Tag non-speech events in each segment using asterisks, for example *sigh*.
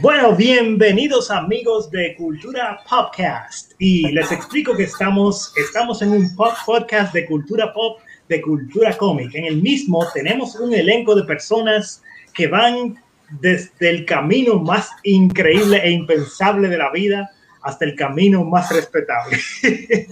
Bueno, bienvenidos amigos de Cultura Podcast. Y les explico que estamos, estamos en un pop podcast de cultura pop, de cultura cómic. En el mismo tenemos un elenco de personas que van desde el camino más increíble e impensable de la vida hasta el camino más respetable. *laughs*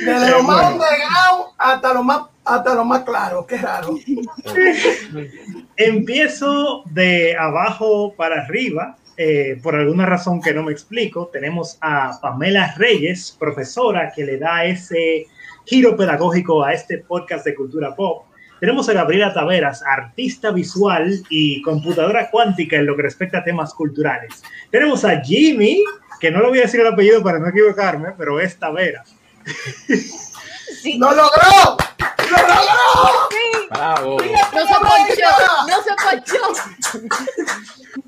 Desde lo más underground hasta lo más, hasta lo más claro, qué raro. *laughs* Empiezo de abajo para arriba, eh, por alguna razón que no me explico. Tenemos a Pamela Reyes, profesora, que le da ese giro pedagógico a este podcast de cultura pop. Tenemos a Gabriela Taveras, artista visual y computadora cuántica en lo que respecta a temas culturales. Tenemos a Jimmy, que no lo voy a decir el apellido para no equivocarme, pero es Taveras. Sí. ¡Lo logró! ¡Lo logró! Sí. Bravo. No se ponchó, no se ponchó.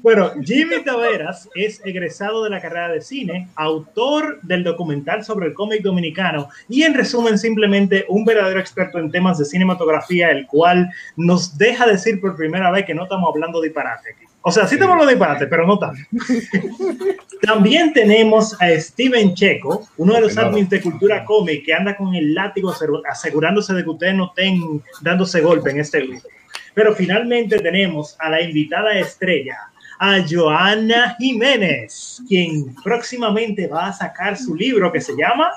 Bueno, Jimmy Taveras es egresado de la carrera de cine, autor del documental sobre el cómic dominicano y en resumen simplemente un verdadero experto en temas de cinematografía, el cual nos deja decir por primera vez que no estamos hablando de disparate. O sea, sí estamos hablando de disparate, pero no tanto. *laughs* También tenemos a Steven Checo, uno de los admins de Cultura Cómic, que anda con el látigo asegurándose de que ustedes no estén dándose golpe en este grupo. Pero finalmente tenemos a la invitada estrella, a Joana Jiménez, quien próximamente va a sacar su libro que se llama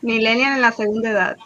Millennial en la segunda edad.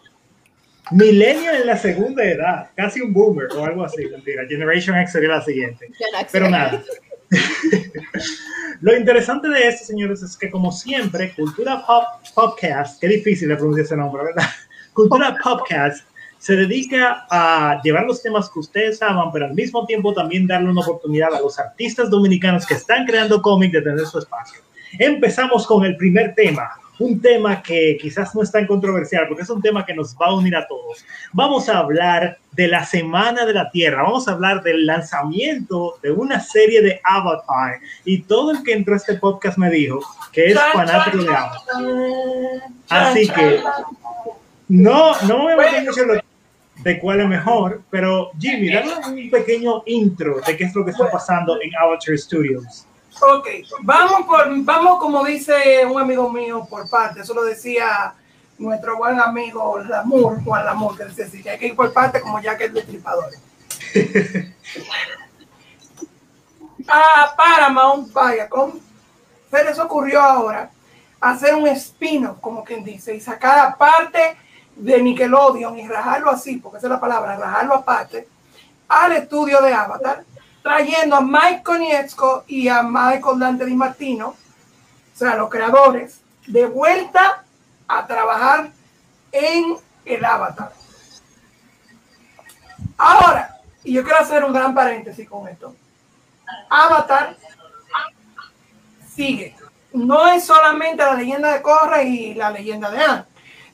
Millennial en la segunda edad, casi un boomer o algo así, mentira. Generation X sería la siguiente. Pero nada. *laughs* Lo interesante de esto, señores, es que como siempre, Cultura Pop Podcast, qué difícil de pronunciar ese nombre, ¿verdad? *laughs* Cultura Podcast se dedica a llevar los temas que ustedes aman, pero al mismo tiempo también darle una oportunidad a los artistas dominicanos que están creando cómic de tener su espacio. Empezamos con el primer tema, un tema que quizás no es tan controversial, porque es un tema que nos va a unir a todos. Vamos a hablar de la Semana de la Tierra, vamos a hablar del lanzamiento de una serie de Avatar, y todo el que entró a este podcast me dijo que es fanático de Avatar. Así que no, no me voy a meter mucho de cuál es mejor, pero Jimmy, dame un pequeño intro de qué es lo que está pasando en Avatar Studios. Ok, vamos, por, vamos como dice un amigo mío por parte, eso lo decía nuestro buen amigo Lamour, Juan Lamour, que decía así, que hay que ir por parte como ya que es destripador. *laughs* a Paramount Viacom, se les ocurrió ahora hacer un espino, como quien dice, y sacar aparte de Nickelodeon y rajarlo así, porque esa es la palabra, rajarlo aparte, al estudio de Avatar, trayendo a Mike Konietzko y a Michael Dante Di Martino, o sea, los creadores, de vuelta a trabajar en el Avatar. Ahora, y yo quiero hacer un gran paréntesis con esto. Avatar sigue. No es solamente la leyenda de Korra y la leyenda de Anne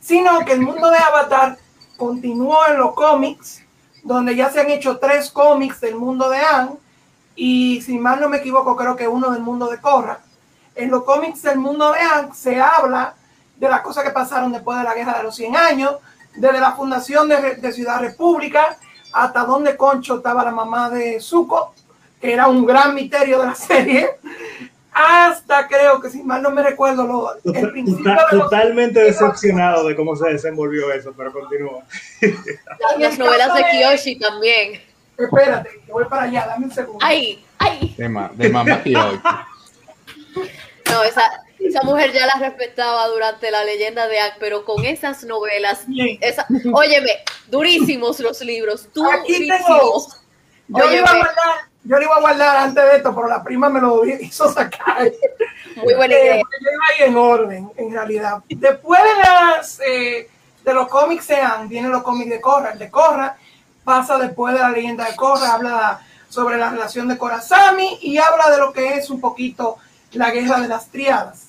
sino que el mundo de Avatar continuó en los cómics, donde ya se han hecho tres cómics del mundo de Anne, y si mal no me equivoco, creo que uno del mundo de Korra. En los cómics del mundo de Anne se habla de las cosas que pasaron después de la Guerra de los 100 años, desde la fundación de, de Ciudad República hasta donde Concho estaba la mamá de Zuko, que era un gran misterio de la *laughs* serie, hasta creo que si mal no me recuerdo lo, el principio totalmente decepcionado de cómo se desenvolvió eso, pero continúa. *laughs* Las novelas de Kiyoshi también. Espérate, que voy para allá, dame un segundo. Ay, ay. De, ma de mamá Kiyoshi. No, esa, esa mujer ya la respetaba durante la leyenda de Ak, pero con esas novelas, esa, óyeme, durísimos los libros, durísimos. Yo iba a guardar yo lo iba a guardar antes de esto, pero la prima me lo *laughs* hizo sacar. Muy buena idea. Eh, yo iba ahí en orden, en realidad. Después de, las, eh, de los cómics sean, vienen los cómics de Korra. El de Korra pasa después de la leyenda de Korra, habla sobre la relación de Korasami y habla de lo que es un poquito la guerra de las triadas.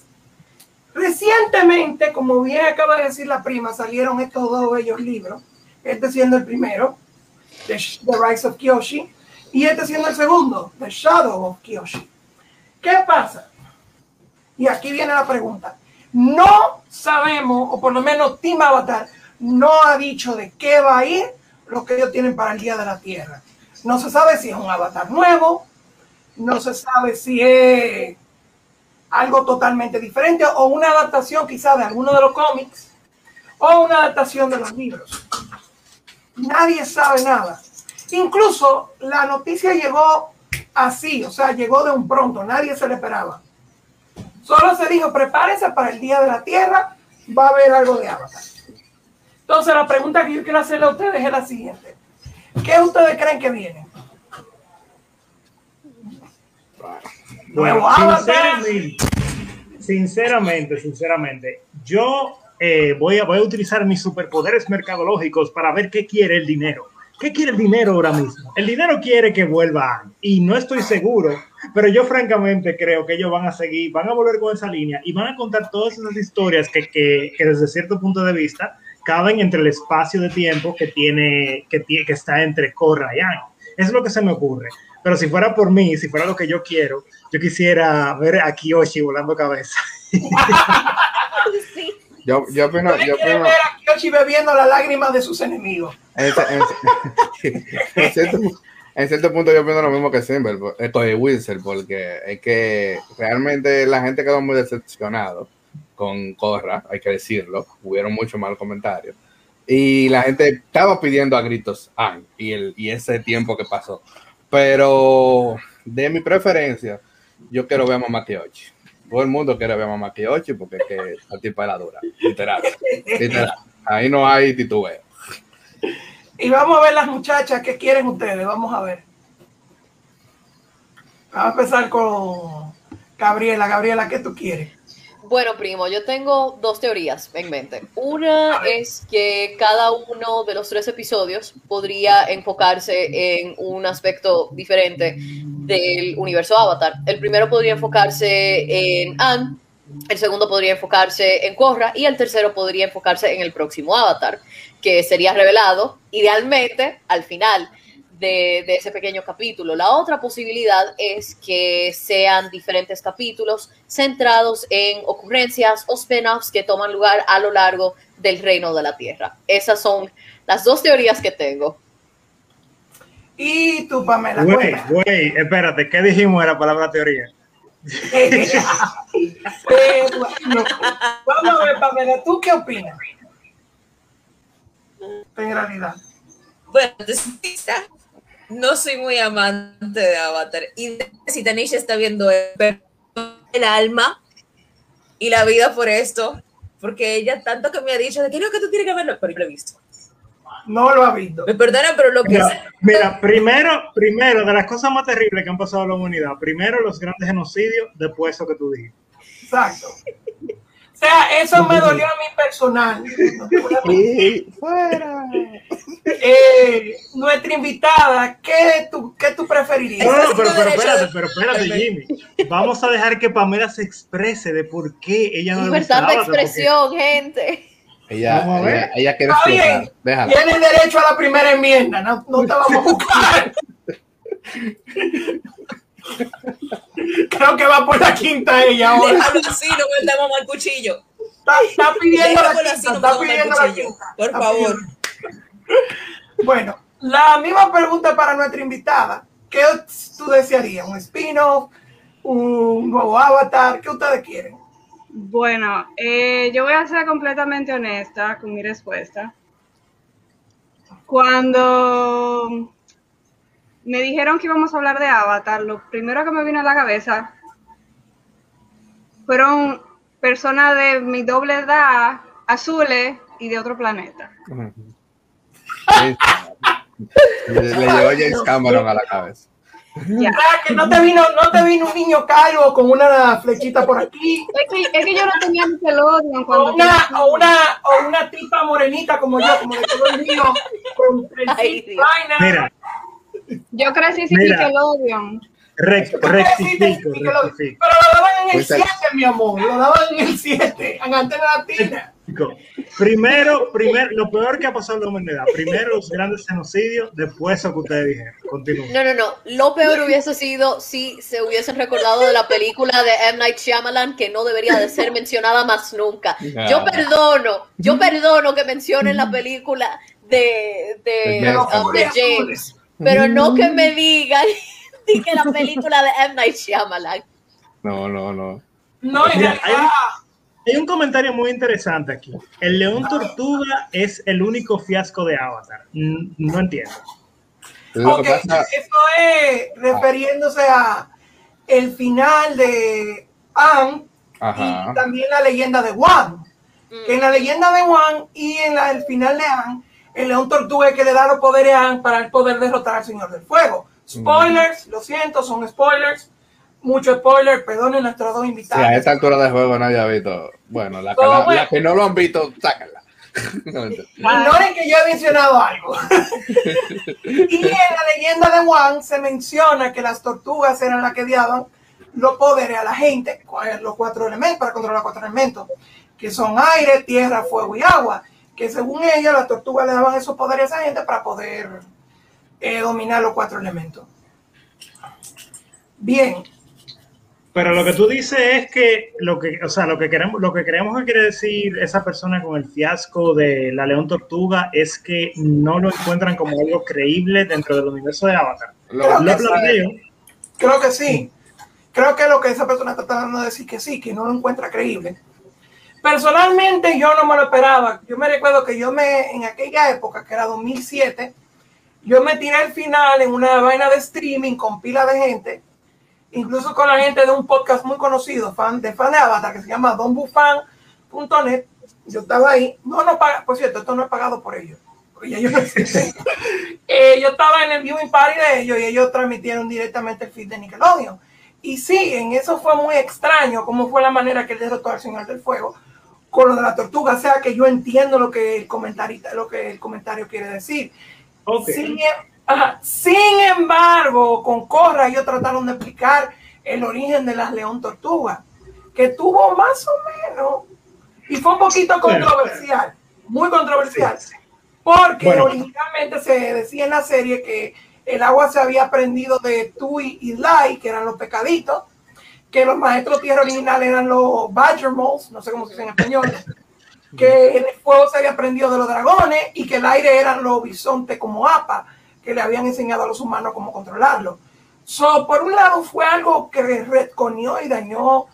Recientemente, como bien acaba de decir la prima, salieron estos dos bellos libros, este siendo el primero, The, The Rise of Kyoshi, y este siendo el segundo, The Shadow of Kyoshi. ¿Qué pasa? Y aquí viene la pregunta. No sabemos, o por lo menos Team Avatar no ha dicho de qué va a ir lo que ellos tienen para el Día de la Tierra. No se sabe si es un avatar nuevo, no se sabe si es algo totalmente diferente o una adaptación quizá de alguno de los cómics o una adaptación de los libros. Nadie sabe nada. Incluso la noticia llegó así, o sea, llegó de un pronto, nadie se le esperaba. Solo se dijo, prepárense para el Día de la Tierra, va a haber algo de Avatar. Entonces la pregunta que yo quiero hacerle a ustedes es la siguiente. ¿Qué ustedes creen que viene? Nuevo sinceramente, sinceramente, yo eh, voy, a, voy a utilizar mis superpoderes mercadológicos para ver qué quiere el dinero. ¿Qué quiere el dinero ahora mismo? El dinero quiere que vuelva Aang, y no estoy seguro, pero yo francamente creo que ellos van a seguir, van a volver con esa línea y van a contar todas esas historias que, que, que desde cierto punto de vista caben entre el espacio de tiempo que tiene, que, tiene, que está entre Korra y. Eso es lo que se me ocurre. Pero si fuera por mí, si fuera lo que yo quiero, yo quisiera ver a Kiyoshi volando cabeza. *laughs* Sí. Yo, yo opino, ¿Ustedes yo opino, ver a Kyoshi bebiendo las lágrimas de sus enemigos? en, en- *laughs* en cierto, en cierto punto yo opino lo mismo que Simber, esto de Wilson, porque es que realmente la gente quedó muy decepcionado con Corra, hay que decirlo, hubieron muchos malos comentarios. Y la gente estaba pidiendo a gritos Ang y, el, y ese tiempo que pasó. Pero de mi preferencia, yo quiero ver a Mamá Kyoshi. Todo el mundo quiere ver a Mamá Kyoshi porque es que la tipa es la dura, literal. literal. Ahí no hay titubeo. Y vamos a ver las muchachas, ¿qué quieren ustedes? Vamos a ver. Vamos a empezar con Gabriela. Gabriela, ¿qué tú quieres? Bueno, primo, yo tengo dos teorías en mente. Una es que cada uno de los tres episodios podría enfocarse en un aspecto diferente del universo Avatar. El primero podría enfocarse en Anne, el segundo podría enfocarse en Korra y el tercero podría enfocarse en el próximo Avatar, que sería revelado idealmente al final de, de, ese pequeño capítulo. La otra posibilidad es que sean diferentes capítulos centrados en ocurrencias o spin-offs que toman lugar a lo largo del reino de la Tierra. Esas son las dos teorías que tengo. Y tú, Pamela. Güey, güey, espérate, ¿qué dijimos era palabra teoría? eh, *laughs* bueno, vamos a ver, Pamela, ¿tú qué opinas? En realidad. Bueno, no soy muy amante de Avatar. Y si Tanisha está viendo el, el alma y la vida por esto, porque ella tanto que me ha dicho de que no, que tú tienes que verlo, pero yo lo he visto. No lo ha visto. Me perdonan, pero lo que mira, mira, primero, primero, de las cosas más terribles que han pasado en la humanidad, primero los grandes genocidios, después eso que tú dijiste. Exacto. O sea, eso me dolió a mí personal. Fuera. Eh, nuestra invitada, ¿qué tú, qué tú preferirías? No, no, pero, pero espérate, pero espérate, Jimmy. Vamos a dejar que Pamela se exprese de por qué ella no Libertad de expresión, porque... gente. Ella, ella, ella, quiere Está bien. Déjala. Tiene derecho a la primera enmienda, no, no te vamos a buscar. *laughs* Creo que va por la quinta ella ahora. Déjalo así, no metamos mal cuchillo. Está, está pidiendo la quinta, así, no está pidiendo la cuchillo. quinta. Por Está favor. pidiendo. Bueno, la misma pregunta para nuestra invitada. ¿Qué tú desearías? ¿Un spin-off? ¿Un nuevo avatar? ¿Qué ustedes quieren? Bueno, eh, yo voy a ser completamente honesta con mi respuesta. Cuando me dijeron que íbamos a hablar de Avatar, lo primero que me vino a la cabeza fueron personas de mi doble edad, azules y de otro planeta. Le, le llegó James Cameron a la cabeza. Ya. Sea, que no te vino, no te vino un niño calvo con una flechita por aquí. Es que, es que yo no tenía Nickelodeon cuando O una, o una, o una tipa morenita como yo, como de todo el mío, con Ay. Mira, yo crecí sin Mira. Nickelodeon. rec- rectifico, y que lo- rectifico. Pero lo daban en el Pues, 7, mi amor. Lo daban en el 7, en Antena Latina. Primero, primero, lo peor que ha pasado en la humanidad. Primero los grandes genocidios, después eso que ustedes dijeron. Continúen. No, no, no. Lo peor hubiese sido si se hubiesen recordado de la película de M. Night Shyamalan que no debería de ser mencionada más nunca. Yo perdono, yo perdono que mencionen la película de, de, De de James. Pero no que me digan *laughs* que la película de M. Night Shyamalan. No, no, no. No, en Mira, realidad, Hay un comentario muy interesante aquí. El león tortuga es el único fiasco de Avatar. Mm, No entiendo. Lo ok, que pasa, eso es refiriéndose a el final de Anne ajá. y también la leyenda de Juan. Que en la leyenda de Juan y en la, el final de Anne, el león tortuga que le da los poderes a Anne para el poder derrotar al Señor del Fuego. Spoilers, lo siento, son spoilers. Mucho spoiler, perdonen nuestros dos Sí, invitados. a esta altura de juego nadie ha visto. Bueno, la que, Todo la- bueno. la que no lo han visto, sácala. *laughs* No. Ignoren que yo he mencionado algo. *laughs* y en la leyenda de Juan se menciona que las tortugas eran las que daban los poderes a la gente, los cuatro elementos, para controlar los cuatro elementos, que son aire, tierra, fuego y agua. Que según ellos, las tortugas le daban esos poderes a esa gente para poder eh, dominar los cuatro elementos. Bien, Pero lo que tú dices es que lo que, o sea, lo que queremos, lo que creemos que quiere decir esa persona con el fiasco de la León Tortuga es que no lo encuentran como algo creíble dentro del universo de Avatar. Lo- Creo Lo que planteo. Creo que sí. Creo que lo que esa persona está tratando de decir que sí, que no lo encuentra creíble. Personalmente yo no me lo esperaba. Yo me recuerdo que yo me, en aquella época, que era 2007, yo me tiré el final en una vaina de streaming con pila de gente, incluso con la gente de un podcast muy conocido, fan de fan de Avatar, que se llama donbufan.net. Yo estaba ahí. No, no paga, por cierto, esto no es pagado por ellos. sé. *laughs* Eh, yo estaba en el viewing party de ellos y ellos transmitieron directamente el feed de Nickelodeon. Y sí, en eso fue muy extraño cómo fue la manera que él derrotó al Señor del Fuego con lo de la tortuga. O sea que yo entiendo lo que el comentarista, lo que el comentario quiere decir. Ok. Sin, em- ajá, sin embargo, con Corra ellos trataron de explicar el origen de las león tortugas, que tuvo más o menos, y fue un poquito controversial, muy controversial, porque Bueno. originalmente se decía en la serie que el agua se había prendido de Tui y Lai, que eran los pecaditos, que los maestros tierra originales eran los Badger Moles, no sé cómo se dice en español, *laughs* que el fuego se había prendido de los dragones y que el aire eran los bisontes como APA, que le habían enseñado a los humanos cómo controlarlo. So, por un lado fue algo que retconió y dañó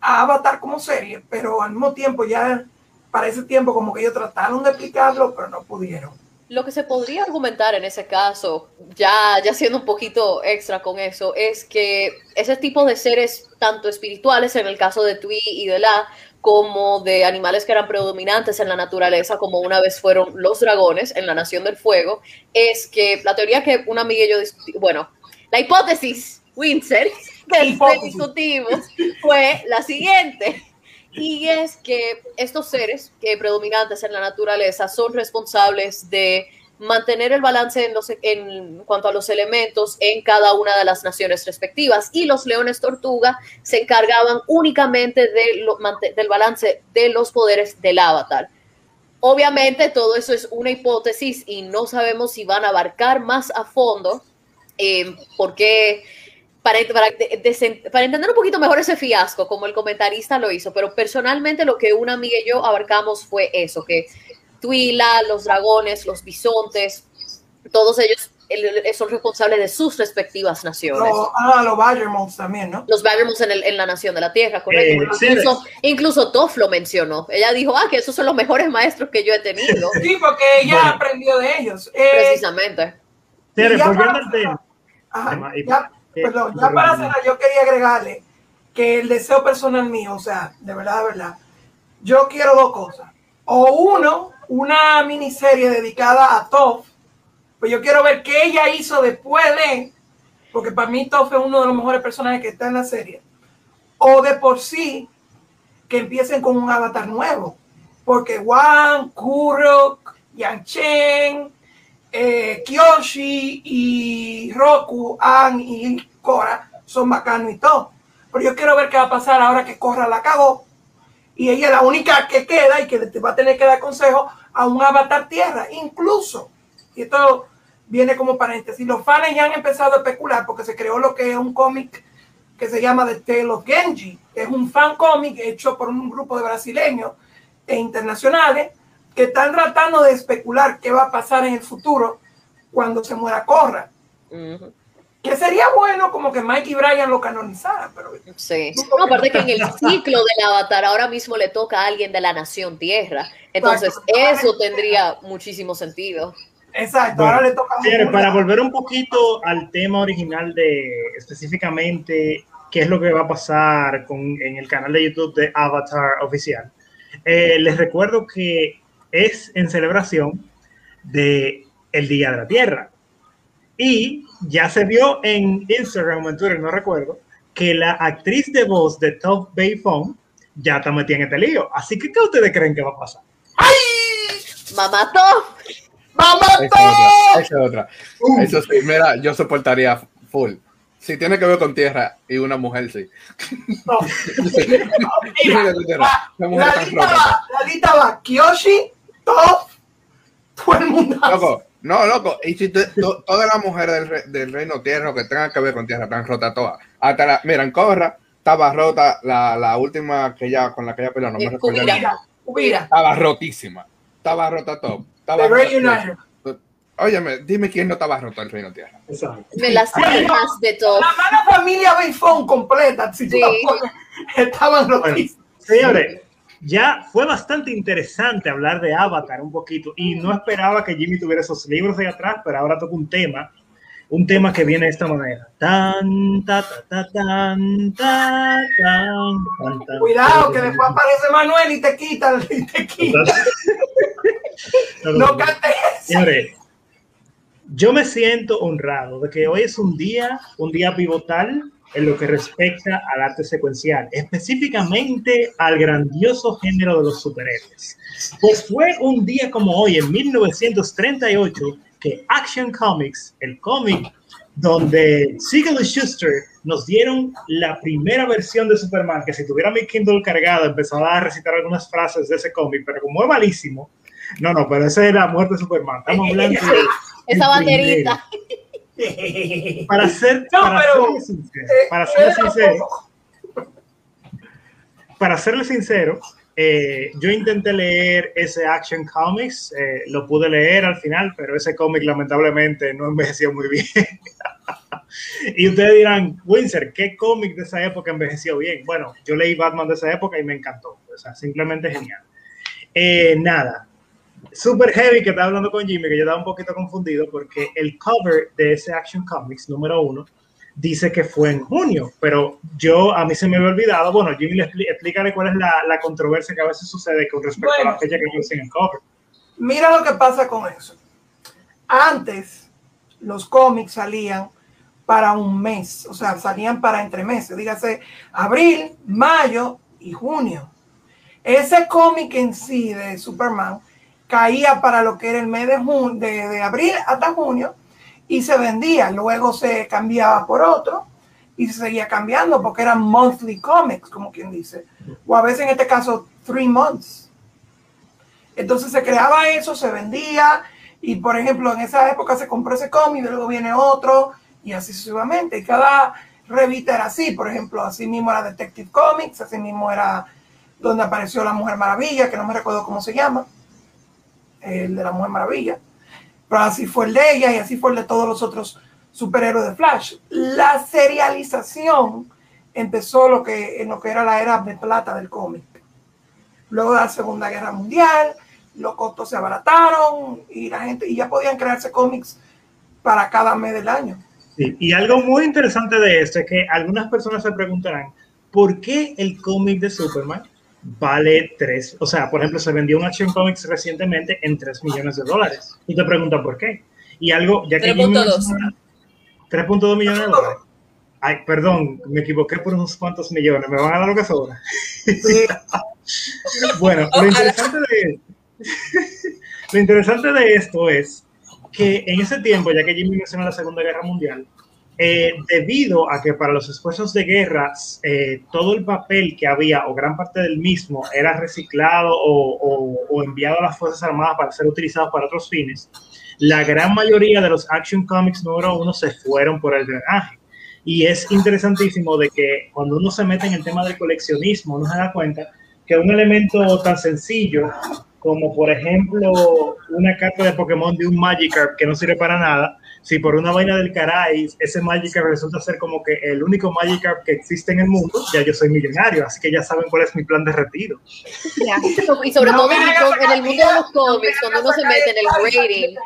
a Avatar como serie, pero al mismo tiempo ya para ese tiempo como que ellos trataron de explicarlo, pero no pudieron. Lo que se podría argumentar en ese caso, ya, ya siendo un poquito extra con eso, es que ese tipo de seres, tanto espirituales en el caso de Tui y de La, como de animales que eran predominantes en la naturaleza, como una vez fueron los dragones en la Nación del Fuego, es que la teoría que una amiga y yo, bueno, la hipótesis, Windsor, que discutimos fue la siguiente. Y es que estos seres que predominantes en la naturaleza son responsables de mantener el balance en, cuanto a los elementos en cada una de las naciones respectivas. Y los leones tortuga se encargaban únicamente del balance de los poderes del avatar. Obviamente todo eso es una hipótesis y no sabemos si van a abarcar más a fondo eh, porque para, para, de- desen- para entender un poquito mejor ese fiasco, como el comentarista lo hizo, pero personalmente lo que una amiga y yo abarcamos fue eso, que Tuila, los dragones, los bisontes, todos ellos el- son responsables de sus respectivas naciones. Los, ah, los Badger Moles también, ¿no? Los Badgermans en, el- en la nación de la Tierra, correcto. Eh, sí. incluso, incluso Toph lo mencionó. Ella dijo, ah, que esos son los mejores maestros que yo he tenido. *laughs* Sí, porque ella Bueno. aprendió de ellos. Eh, Precisamente. Volviendo al tema. Ajá, ya, perdón, ya perdón. para cerrar, yo quería agregarle que el deseo personal mío, o sea, de verdad, de verdad, yo quiero dos cosas. O uno, una miniserie dedicada a Toph, pues yo quiero ver qué ella hizo después de, porque para mí Toph es uno de los mejores personajes que está en la serie. O de por sí, que empiecen con un avatar nuevo, porque Wan, Kurok, Yang Chen, eh, Kyoshi y Roku, An y Korra son bacanos y todo. Pero yo quiero ver qué va a pasar ahora que Korra la cagó y ella es la única que queda y que le va a tener que dar consejo a un avatar tierra. Incluso, y esto viene como paréntesis, los fans ya han empezado a especular porque se creó lo que es un cómic que se llama The Tale of Genji. Es un fan cómic hecho por un grupo de brasileños e internacionales que están tratando de especular qué va a pasar en el futuro cuando se muera Corra. Que sería bueno como que Mike y Brian lo canonizaran, pero Sí. No, aparte que en el ciclo del avatar ahora mismo le toca a alguien de la nación Tierra. Entonces, Exacto. eso tendría muchísimo sentido. exacto, Bueno, ahora le toca a para volver un poquito al tema original de específicamente qué es lo que va a pasar con, en el canal de YouTube de Avatar oficial, eh, les recuerdo que es en celebración de el Día de la Tierra. Y ya se vio en Instagram o en Twitter, no recuerdo, que la actriz de voz de Top Bay Phone ya está metida en este lío. Así que, ¿qué ustedes creen que va a pasar? Mamá Top. ¡Vamos Esa es otra. Esa es otra. Eso sí, mira, yo soportaría full. Si tiene que ver con tierra y una mujer, sí. No. *laughs* Mira, mujer La lista va, la lista va Kyoshi, Top, todo el mundo. Loco, no, loco. Y si te- to- todas las mujeres del, re- del reino tierra que tengan que ver con tierra están rotas todas. Hasta la, mira, en Corra estaba rota la, la última que ella, con la que ella peleó, no me. Mira, mira, Estaba rotísima. Estaba rota todo. Estaba rota-. Óyeme, dime quién no estaba roto el reino tierra. Exacto. De las hijas de Top. La mala familia Bayfón completa, si tú Sí. la pones, *laughs* estaban rotísimos. Señores, ya fue bastante interesante hablar de Avatar un poquito y no esperaba que Jimmy tuviera esos libros ahí atrás, pero ahora toca un tema, un tema que viene de esta manera. Tan, ta, ta, ta, tan, ta, tan, tan, tan. Cuidado, que después aparece Manuel y te quita, y te quita. No cantes. Señores, yo me siento honrado de que hoy es un día, un día pivotal en lo que respecta al arte secuencial, específicamente al grandioso género de los superhéroes. Pues fue un día como hoy, en 1938, que Action Comics, el cómic donde Siegel y Schuster nos dieron la primera versión de Superman, que si tuviera mi Kindle cargado empezaba a recitar algunas frases de ese cómic, pero como es malísimo, no, no, pero esa es la muerte de Superman. Estamos hablando de Esa el primero. Para ser, No, para pero, serle sincero, Eh, para serle sincero, poco. para serle sincero, eh, yo intenté leer ese Action Comics, eh, lo pude leer al final, pero ese cómic lamentablemente no envejeció muy bien. *laughs* y ustedes dirán, Windsor, ¿qué cómic de esa época envejeció bien? Bueno, yo leí Batman de esa época y me encantó, o sea, simplemente genial. Nada, super heavy que estaba hablando con Jimmy, que yo estaba un poquito confundido porque el cover de ese Action Comics número uno dice que fue en junio, pero yo a mí se me había olvidado. Bueno, Jimmy, le expli- explícale cuál es la, la controversia que a veces sucede con respecto a la fecha que dicen en el cover. Mira lo que pasa con eso. Antes, los cómics salían para un mes, o sea, salían para entre meses, dígase abril, mayo y junio. Ese cómic en sí de Superman caía para lo que era el mes de, de abril hasta junio y se vendía, luego se cambiaba por otro y se seguía cambiando porque eran monthly comics, como quien dice, o a veces en este caso, three months. Entonces se creaba eso, se vendía y por ejemplo en esa época se compró ese cómic, luego viene otro y así sucesivamente. Y cada revista era así, por ejemplo, así mismo era Detective Comics, así mismo era donde apareció la Mujer Maravilla, que no me recuerdo cómo se llama, el de la Mujer Maravilla, pero así fue el de ella y así fue el de todos los otros superhéroes de Flash. La serialización empezó lo que, en lo que era la era de plata del cómic. Luego de la Segunda Guerra Mundial, los costos se abarataron y la gente y ya podían crearse cómics para cada mes del año. Sí, Y algo muy interesante de esto es que algunas personas se preguntarán, ¿por qué el cómic de Superman vale 3? O sea, por ejemplo, se vendió un Action Comics recientemente en 3 millones de dólares. Y te preguntan por qué. Y algo, ya que... 3.2. 3.2 millones de dólares. Ay, perdón, me equivoqué por unos cuantos millones. ¿Me van a dar lo que sobra? Sí, *laughs* Bueno, lo interesante, de, *laughs* lo interesante de esto es que en ese tiempo, ya que Jimmy mencionó la Segunda Guerra Mundial, eh, debido a que para los esfuerzos de guerra eh, todo el papel que había o gran parte del mismo era reciclado o, enviado a las Fuerzas Armadas para ser utilizado para otros fines, la gran mayoría de los Action Comics número uno se fueron por el drenaje. Y es interesantísimo de que cuando uno se mete en el tema del coleccionismo, uno se da cuenta que un elemento tan sencillo como por ejemplo una carta de Pokémon de un Magikarp que no sirve para nada, si por una vaina del caray ese Magikarp resulta ser como que el único Magikarp que existe en el mundo, ya yo soy millonario, así que ya saben cuál es mi plan de retiro. Ya. Y sobre No todo en el, hagas en el mundo de los cómics, cuando uno se mete en el rating.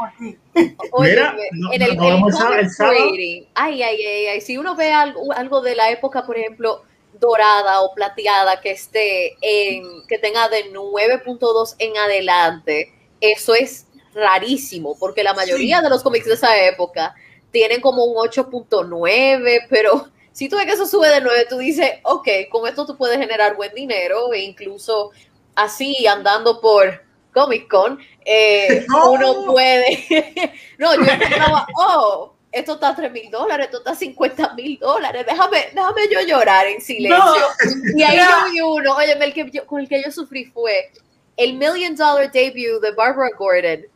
Oye, Mira, no- en el, no el el rating, ay, ay, ay, ay, si uno ve algo, algo de la época, por ejemplo, dorada o plateada que esté en, que tenga de 9.2 en adelante, eso es rarísimo, porque la mayoría de los cómics de esa época tienen como un 8.9, pero si tú ves que eso sube de 9, tú dices, ok, con esto tú puedes generar buen dinero e incluso así andando por Comic Con, eh, *laughs* No. uno puede. *laughs* no, yo pensaba, oh, esto está a 3 mil dólares, esto está a 50 mil dólares, déjame, déjame yo llorar en silencio. No. Y ahí yo vi uno, oye, el que yo- con el que yo sufrí fue el Million Dollar Debut de Barbara Gordon.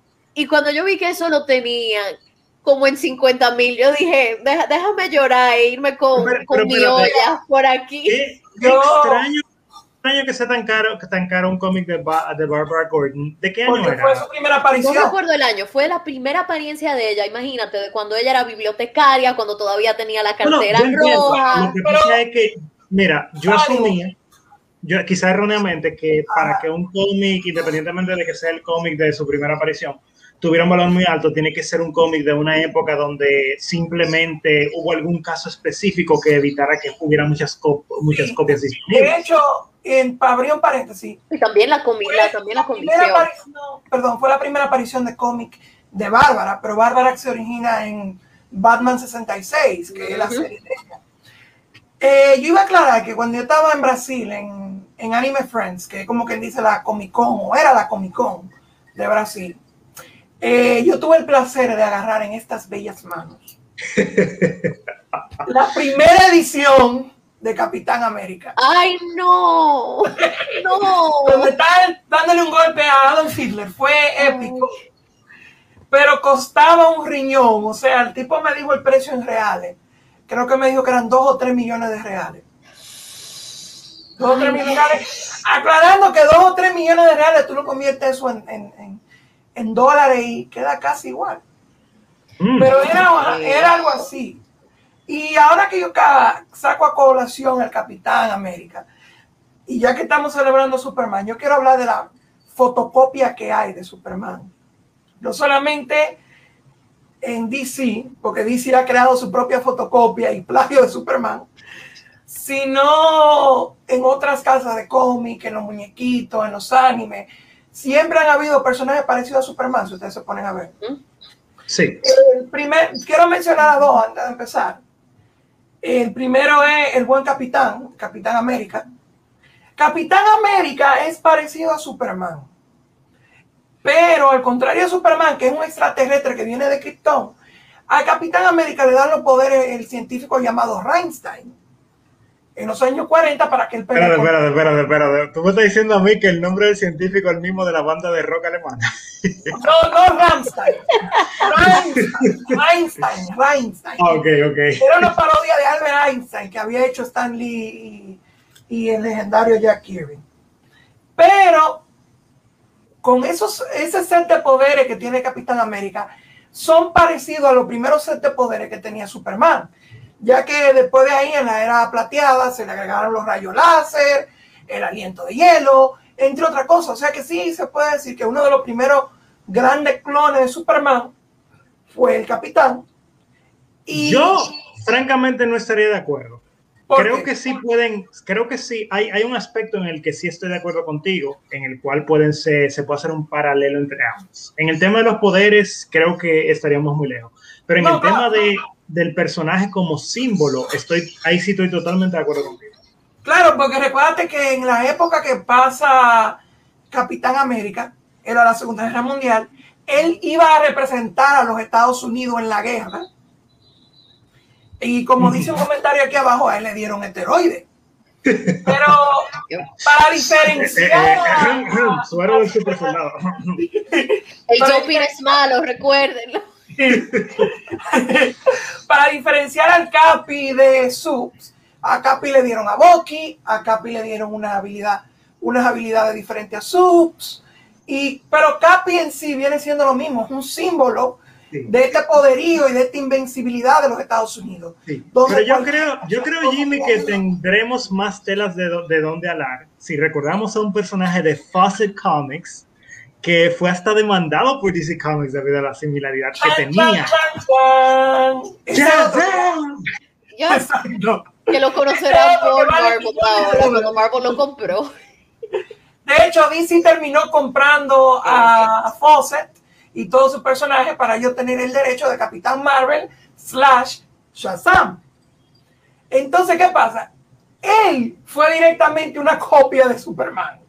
Y cuando yo vi que eso lo tenían como en 50 mil, yo dije, "Deja- déjame llorar e irme con, Pero- con pero mi espérate. olla por aquí. Qué, extraño, extraño que sea tan caro, que tan caro un cómic de, Ba- de Barbara Gordon. ¿De qué año Porque era? fue su primera No aparición. recuerdo el año, fue la primera apariencia de ella, imagínate, de cuando ella era bibliotecaria, cuando todavía tenía la cartera entiendo. roja. Lo que pero- pasa es que, mira, yo asumía, yo quizás erróneamente, que para que un cómic, independientemente de que sea el cómic de su primera aparición, tuviera un valor muy alto, tiene que ser un cómic de una época donde simplemente hubo algún caso específico que evitara que hubiera muchas, co- muchas Sí. copias De disponibles. hecho, en, un paréntesis, Y también la, comi- la- también la no, perdón, fue la primera aparición de cómic de Bárbara, pero Bárbara se origina en Batman 66, que es la serie de ella. Eh, yo iba a aclarar que cuando yo estaba en Brasil, en, en Anime Friends, que es como quien dice la Comic Con, o era la Comic Con de Brasil, eh, yo tuve el placer de agarrar en estas bellas manos la primera edición de Capitán América. ¡Ay, no! ¡No! donde está él dándole un golpe a Adolf Hitler fue épico. Pero costaba un riñón, o sea, el tipo me dijo el precio en reales. Creo que me dijo que eran dos o tres millones de reales. Dos o tres millones de reales. Aclarando que dos o tres millones de reales tú lo conviertes eso en, en- en- en dólares y queda casi igual. Mm. Pero era, era algo así. Y ahora que yo saco a colación al Capitán América, y ya que estamos celebrando Superman, yo quiero hablar de la fotocopia que hay de Superman. No solamente en DC, porque DC ha creado su propia fotocopia y plagio de Superman, sino en otras casas de cómic, en los muñequitos, en los animes. Siempre han habido personajes parecidos a Superman, si ustedes se ponen a ver. Sí. El primer, quiero mencionar a dos antes de empezar. El primero es el buen capitán, Capitán América. Capitán América es parecido a Superman. Pero al contrario de Superman, que es un extraterrestre que viene de Krypton, al Capitán América le dan los poderes el científico llamado Reinstein en los años 40 para que pelee Espérate, espérate, espérate, espérate. Tú me estás diciendo a mí que el nombre del científico es el mismo de la banda de rock alemana. *laughs* No, no Rammstein. Reinstein, Reinstein, Reinstein. Ah, ok, ok. Era una parodia de Albert Einstein que había hecho Stan Lee y, y el legendario Jack Kirby. Pero con esos, ese set de poderes que tiene Capitán América, son parecidos a los primeros set de poderes que tenía Superman. Ya que después de ahí, en la era plateada, se le agregaron los rayos láser, el aliento de hielo, entre otras cosas. O sea que sí se puede decir que uno de los primeros grandes clones de Superman fue el Capitán. Y Yo, francamente, no estaría de acuerdo. ¿Por Creo qué? que sí pueden, creo que sí, hay, hay un aspecto en el que sí estoy de acuerdo contigo, en el cual pueden ser, se puede hacer un paralelo entre ambos. En el tema de los poderes, creo que estaríamos muy lejos. Pero en No, el tema de, del personaje como símbolo, estoy, ahí sí estoy totalmente de acuerdo contigo. Claro, porque recuérdate que en la época que pasa Capitán América, era la Segunda Guerra Mundial, él iba a representar a los Estados Unidos en la guerra. Y como dice un comentario aquí abajo, a él le dieron esteroides. Pero para Eh, eh, diferenciar, eh, Suero del super soldado. El doping es malo, recuérdenlo. *laughs* para diferenciar al Capi de Subs, a Capi le dieron a Bucky, a Capi le dieron una habilidad, unas habilidades diferentes a Subs, y, pero Capi en sí viene siendo lo mismo, es un símbolo Sí. de este poderío y de esta invencibilidad de los Estados Unidos. Sí. Donde Pero yo creo, yo creo, Jimmy, que tendremos más telas de, de dónde hablar si recordamos a un personaje de Fawcett Comics que fue hasta demandado por DC Comics debido a la similaridad que tenía. que lo conocerán por Marvel ahora, cuando Marvel lo compró. De hecho, DC terminó comprando a Fawcett y todos sus personajes para yo tener el derecho de Capitán Marvel slash Shazam. Entonces, ¿qué pasa? Él fue directamente una copia de Superman.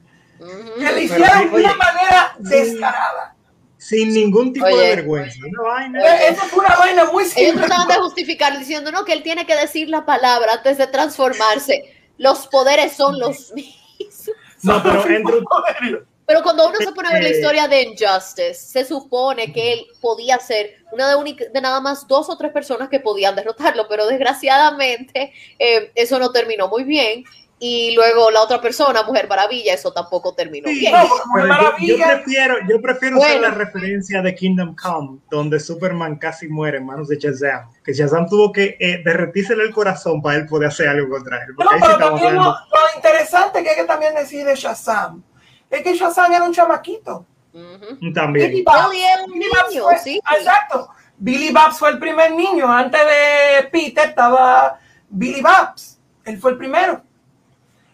Que le hicieron de una manera descarada. Sin ningún tipo Oye. de vergüenza. Una vaina. Oye. Eso fue una vaina muy Ellos simple. trataban de justificar diciendo no que él tiene que decir la palabra antes de transformarse. Los poderes son los *laughs* mismos. No, pero Andrew, Pero cuando uno se pone a ver la Eh. historia de Injustice, se supone que él podía ser una de, única- de nada más dos o tres personas que podían derrotarlo, pero desgraciadamente eh, eso no terminó muy bien. Y luego la otra persona, Mujer Maravilla, eso tampoco terminó Sí, bien. No, pero yo, yo prefiero, yo prefiero usar Bueno. la referencia de Kingdom Come, donde Superman casi muere en manos de Shazam. Que Shazam tuvo que eh, derretírsele el corazón para él poder hacer algo contra él. No, pero también lo, lo interesante que hay que también decir de Shazam es que Shazam era un chamaquito. Ujú. También. Billy Babs. Billy era un niño, fue- sí. Exacto. Billy Babs fue el primer niño. Antes de Peter estaba Billy Babs. Él fue el primero.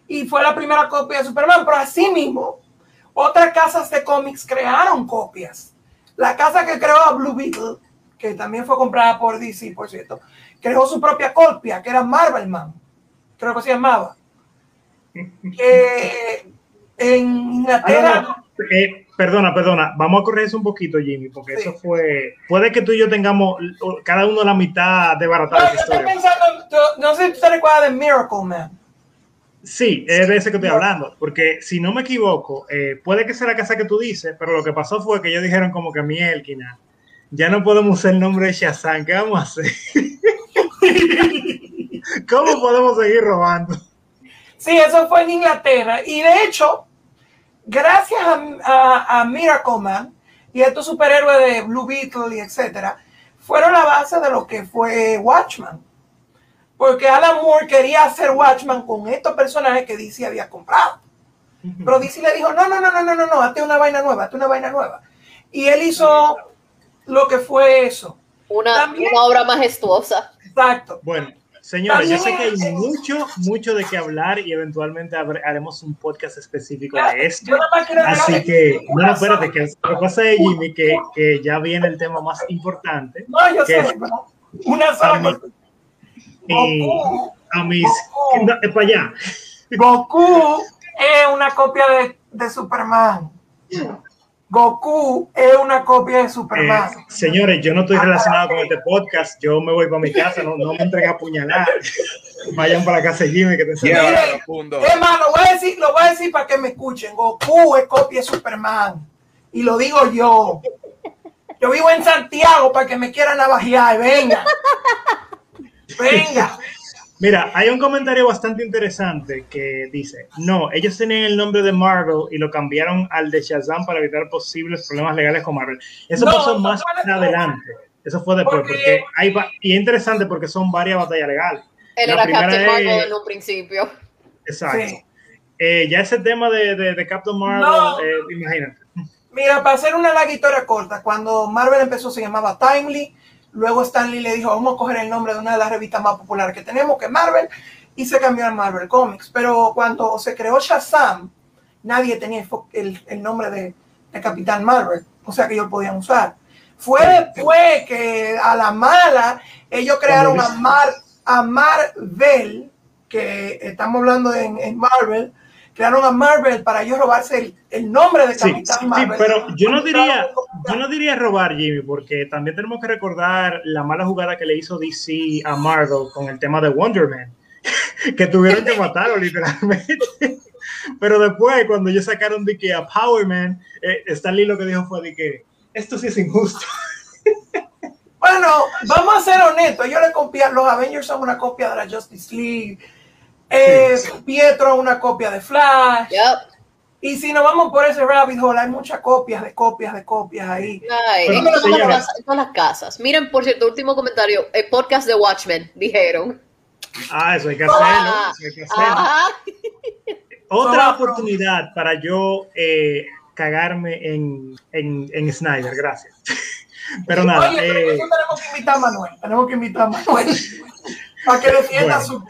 Y fue la primera copia de Superman. Pero así mismo, otras casas de cómics crearon copias. La casa que creó a Blue Beetle, que también fue comprada por DC, por cierto, creó su propia copia, que era Marvelman. Creo que se llamaba. Que *laughs* en Ah, Inglaterra. no, no. Eh, perdona, perdona. Vamos a correr eso un poquito, Jimmy, porque Sí. eso fue. Puede que tú y yo tengamos cada uno la mitad de No, baratada yo estoy pensando, no sé si usted recuerda de Miracle Man. Sí, es de ese que estoy hablando, porque si no me equivoco, eh, puede que sea la casa que tú dices, pero lo que pasó fue que ellos dijeron como que Mielkina, ya no podemos usar el nombre de Shazam, ¿qué vamos a hacer? *laughs* ¿Cómo podemos seguir robando? Sí, eso fue en Inglaterra. Y de hecho, gracias a, a, a Miracle Man y a estos superhéroes de Blue Beetle y etcétera, fueron la base de lo que fue Watchman. Porque Alan Moore quería hacer Watchman con estos personajes que DC había comprado. Pero DC le dijo, no, no, no, no, no, no, no, hazte una vaina nueva, hazte una vaina nueva. Y él hizo lo que fue eso. Una, También- una obra majestuosa. Exacto. Bueno, señores, yo sé que hay mucho, mucho de qué hablar y eventualmente haremos un podcast específico de esto. yo nada más quiero Así que, no, no, espérate, que lo que pasa es, Jimmy, que, que ya viene el tema más importante. No, yo ¿Qué? sé, una sola Y Goku, a mis... no, es para allá. Goku *laughs* es una copia de, de Superman. Goku es una copia de Eh, Superman. señores, yo no estoy relacionado con este podcast. Yo me voy para mi casa, no, no me entreguen a puñalar. Vayan para la casa Jimmy que te Y ahora Mire, lo fundo. Es más, lo voy a decir, lo voy a decir para que me escuchen. Goku es copia de Superman. Y lo digo yo. Yo vivo en Santiago para que me quieran navajear. Venga. Venga. Mira, hay un comentario bastante interesante que dice, no, ellos tenían el nombre de Marvel y lo cambiaron al de Shazam para evitar posibles problemas legales con Marvel. Eso No, pasó no más después. adelante. Eso fue después, Porque- porque hay y es interesante porque son varias batallas legales. Él La era primera Captain es- Marvel en un principio. Exacto. Sí. Eh, ya ese tema de, de, de Captain Marvel, No. eh, imagínate. Mira, para hacer una larga historia corta, cuando Marvel empezó se llamaba Timely, luego Stanley le dijo, vamos a coger el nombre de una de las revistas más populares que tenemos, que es Marvel, y se cambió a Marvel Comics. Pero cuando se creó Shazam, nadie tenía el, nombre de, de Capitán Marvel, o sea que ellos podían usar. Fue después que a la mala ellos crearon a, Mar, a Marvel, que estamos hablando en, en Marvel, crearon a Marvel para ellos robarse el, el nombre de Sí, Capitán sí, Marvel. pero yo no diría, yo no diría robar, Jimmy, porque también tenemos que recordar la mala jugada que le hizo DC a Marvel con el tema de Wonder Man, *laughs* que tuvieron que matarlo *laughs* literalmente. Pero después, cuando ellos sacaron de que a Power Man, eh, Stan Lee lo que dijo fue de que esto sí es injusto. Bueno, vamos a ser honestos. Yo le copié, los Avengers son una copia de la Justice League. Eh, Sí. Pietro es una copia de Flash. Yep. Y si nos vamos por ese rabbit hole, hay muchas copias de copias de copias ahí. Ay, en, todas las casas, en todas las casas. Miren, por cierto, último comentario. El podcast de Watchmen, dijeron. Ah, eso hay que hacerlo. Ah, eso hay que hacerlo. Otra oportunidad para yo eh, cagarme en, en, en Snyder, gracias. *laughs* Pero nada, Oye, pero eh, tenemos que invitar a Manuel. Tenemos que invitar a Manuel para que defienda Bueno. su.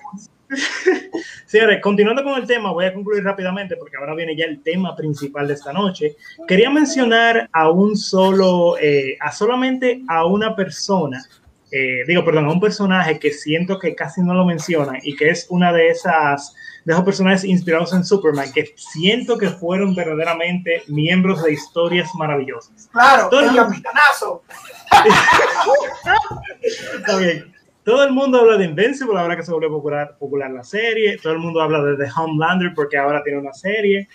*laughs* señores, continuando con el tema, voy a concluir rápidamente porque ahora viene ya el tema principal de esta noche. Quería mencionar a un solo, eh, a solamente a una persona, eh, digo, perdón, a un personaje que siento que casi no lo mencionan y que es una de esas de esos personajes inspirados en Superman que siento que fueron verdaderamente miembros de historias maravillosas. Claro, Todo el capitanazo. *laughs* Está bien. Todo el mundo habla de Invincible ahora que se volvió popular, popular la serie. Todo el mundo habla de The Homelander porque ahora tiene una serie.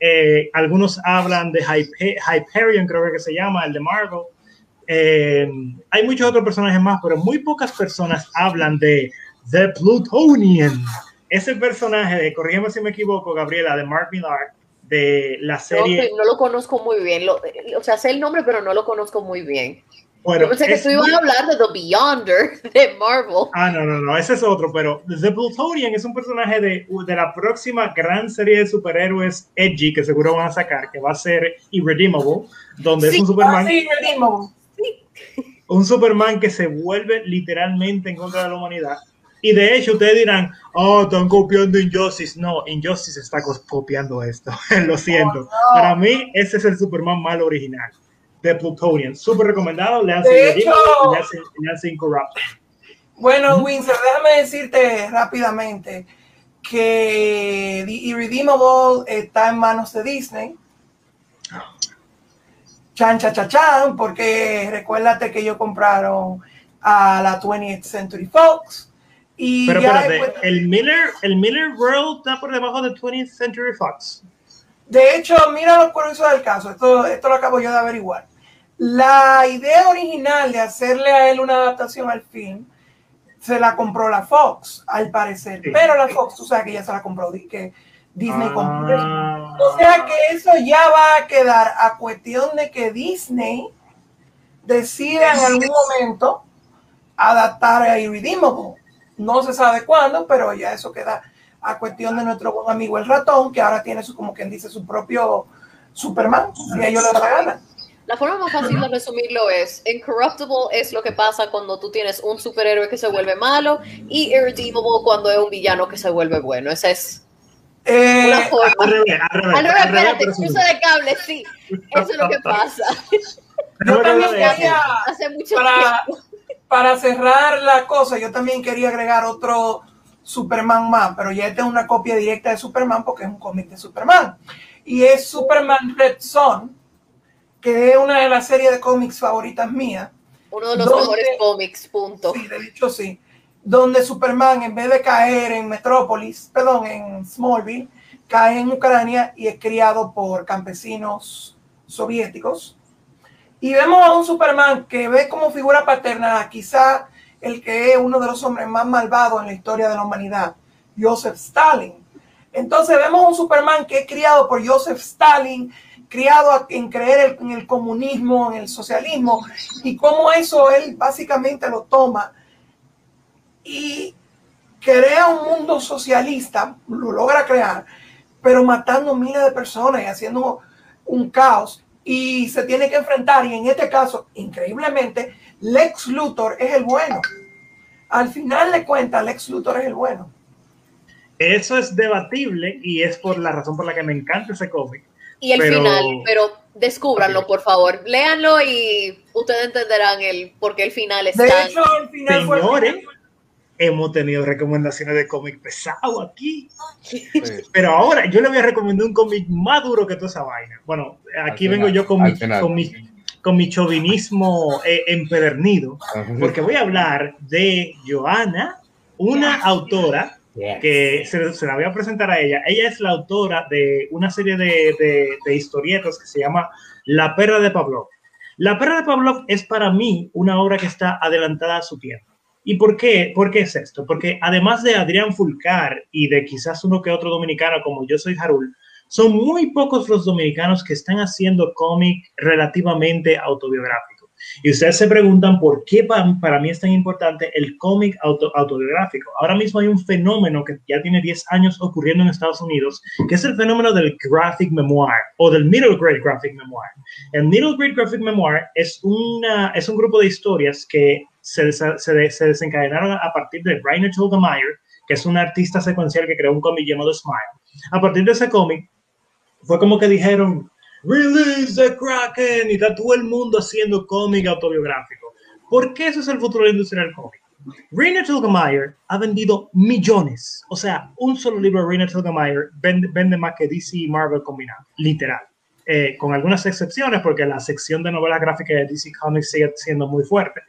Eh, algunos hablan de Hype- Hyperion, creo que se llama, el de Marvel. Eh, hay muchos otros personajes más, pero muy pocas personas hablan de The Plutonian. Ese personaje, de, corrígeme si me equivoco, Gabriela, de Mark Millar, de la No, serie. no lo conozco muy bien. Lo- o sea, sé el nombre, pero no lo conozco muy bien. Bueno, Yo pensé que tú ibas a hablar de The Beyonder *laughs* de Marvel. Ah, no, no, no, ese es otro, pero The Plutonian es un personaje de, de la próxima gran serie de superhéroes edgy que seguro van a sacar, que va a ser Irredeemable, donde Sí, es un Superman, Ah, sí, Redeemable. un Superman que se vuelve literalmente en contra de la humanidad. Y de hecho ustedes dirán, oh, están copiando Injustice. No, Injustice está copiando esto. *laughs* Lo siento. Oh, no. Para mí, ese es el Superman mal original. The Plutonian. Súper recomendado. Le hace De hecho- y le hace, le hace Incorruptible. Bueno, Winsor, déjame decirte rápidamente que The Irredeemable está en manos de Disney. Chan, cha, cha, chan, porque recuérdate que ellos compraron a la 20th Century Fox. Y Pero ya espérate, el Miller, el Miller World está por debajo de 20th Century Fox. De hecho, mira lo curioso del caso, esto, esto lo acabo yo de averiguar. La idea original de hacerle a él una adaptación al film se la compró la Fox, al parecer. Sí. Pero la Fox, tú sabes que ya se la compró, que Disney compró. Ah. O sea que eso ya va a quedar a cuestión de que Disney decida en algún momento adaptar a Irredeemable. No se sabe cuándo, pero ya eso queda a cuestión de nuestro buen amigo el ratón, que ahora tiene su, como quien dice, su propio Superman, si a ellos les da la gana. La forma más fácil de resumirlo es, Incorruptible es lo que pasa cuando tú tienes un superhéroe que se vuelve malo y Irredeemable cuando es un villano que se vuelve bueno. Esa es Eh, una forma. Al revés, al revés. Al revés, al revés, espérate, cruce de cable, sí. Eso es lo que pasa. Yo también quería, Hace mucho para, tiempo. para cerrar la cosa, yo también quería agregar otro Superman más, pero ya esta es una copia directa de Superman porque es un cómic de Superman. Y es Superman Red Son, que es una de las series de cómics favoritas mías. Uno de los ¿Dónde? mejores cómics, punto. Sí, de hecho sí. Donde Superman, en vez de caer en Metrópolis, perdón, en Smallville, cae en Ucrania y es criado por campesinos soviéticos. Y vemos a un Superman que ve como figura paterna, quizá el que es uno de los hombres más malvados en la historia de la humanidad, Joseph Stalin. Entonces vemos un Superman que es criado por Joseph Stalin, criado en creer en el comunismo, en el socialismo, y cómo eso él básicamente lo toma y crea un mundo socialista, lo logra crear, pero matando miles de personas y haciendo un caos y se tiene que enfrentar y en este caso, increíblemente, Lex Luthor es el bueno. Al final de cuentas, Lex Luthor es el bueno. Eso es debatible y es por la razón por la que me encanta ese cómic. Y el Pero- final, pero descúbranlo, por favor. Léanlo y ustedes entenderán el por qué el final es De tan... hecho, el final fue... Señores, hemos tenido recomendaciones de cómic pesado aquí. Sí. Pero ahora yo le voy a recomendar un cómic más duro que toda esa vaina. Bueno, aquí Al vengo final, yo con mi, con mi, con mi chauvinismo eh, empedernido, porque voy a hablar de Joana, una autora que se, se la voy a presentar a ella. Ella es la autora de una serie de, de, de historietas que se llama La perra de Pavlov. La perra de Pavlov es para mí una obra que está adelantada a su tiempo. ¿Y por qué? ¿Por qué es esto? Porque además de Adrián Fulcar y de quizás uno que otro dominicano como yo soy Harul, Son muy pocos los dominicanos que están haciendo cómic relativamente autobiográfico. Y ustedes se preguntan por qué para, mí es tan importante el cómic auto, autobiográfico. Ahora mismo hay un fenómeno que ya tiene 10 años ocurriendo en Estados Unidos, que es el fenómeno del graphic memoir o del middle grade graphic memoir. El middle grade graphic memoir es, una, es un grupo de historias que se, se, se desencadenaron a partir de Rainer Telgemeier, que es un artista secuencial que creó un cómic llamado Smile. A partir de ese cómic, fue como que dijeron, Release the Kraken, y está todo el mundo haciendo cómic autobiográfico. ¿Por qué eso es el futuro de la industria del cómic? Rainer Telgemeier ha vendido millones. O sea, un solo libro de Rainer Telgemeier vende, vende más que DC y Marvel combinado, literal. Eh, con algunas excepciones, porque la sección de novelas gráficas de DC Comics sigue siendo muy fuerte.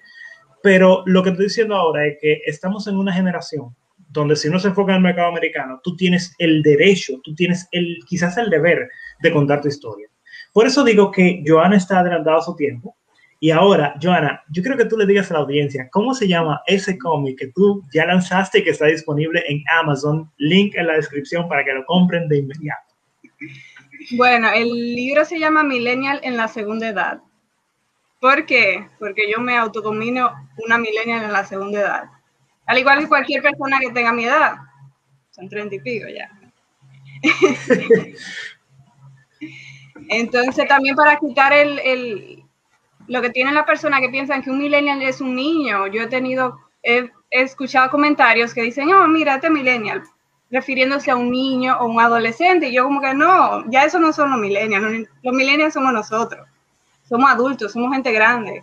Pero lo que estoy diciendo ahora es que estamos en una generación donde si uno se enfoca en el mercado americano, tú tienes el derecho, tú tienes el, quizás el deber de contar tu historia. Por eso digo que Joana está adelantada a su tiempo. Y ahora, Joana, yo creo que tú le digas a la audiencia cómo se llama ese cómic que tú ya lanzaste y que está disponible en Amazon. Link en la descripción para que lo compren de inmediato. Bueno, el libro se llama Millennial en la segunda edad. ¿Por qué? Porque yo me autodomino una millennial en la segunda edad. Al igual que cualquier persona que tenga mi edad. Son treinta y pico ya. *laughs* Entonces, también para quitar el, lo que tienen las personas que piensan que un millennial es un niño. Yo he tenido, he, escuchado comentarios que dicen, oh, mira, este millennial, refiriéndose a un niño o un adolescente. Y yo como que no, ya eso no son los millennials. Los millennials somos nosotros. Somos adultos, somos gente grande,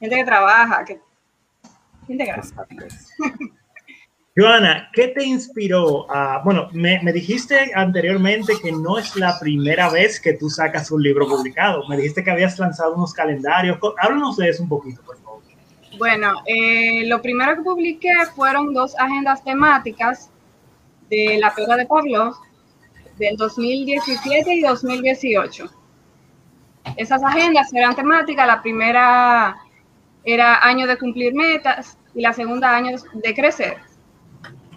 gente que trabaja, que, gente grande. *laughs* Joana, ¿qué te inspiró a, bueno, me, dijiste anteriormente que no es la primera vez que tú sacas un libro publicado, me dijiste que habías lanzado unos calendarios, háblanos de eso un poquito, por favor. Bueno, eh, lo primero que publiqué fueron dos agendas temáticas de la pega de Pablo del 2017 y 2018. Esas agendas eran temáticas, la primera era año de cumplir metas y la segunda año de crecer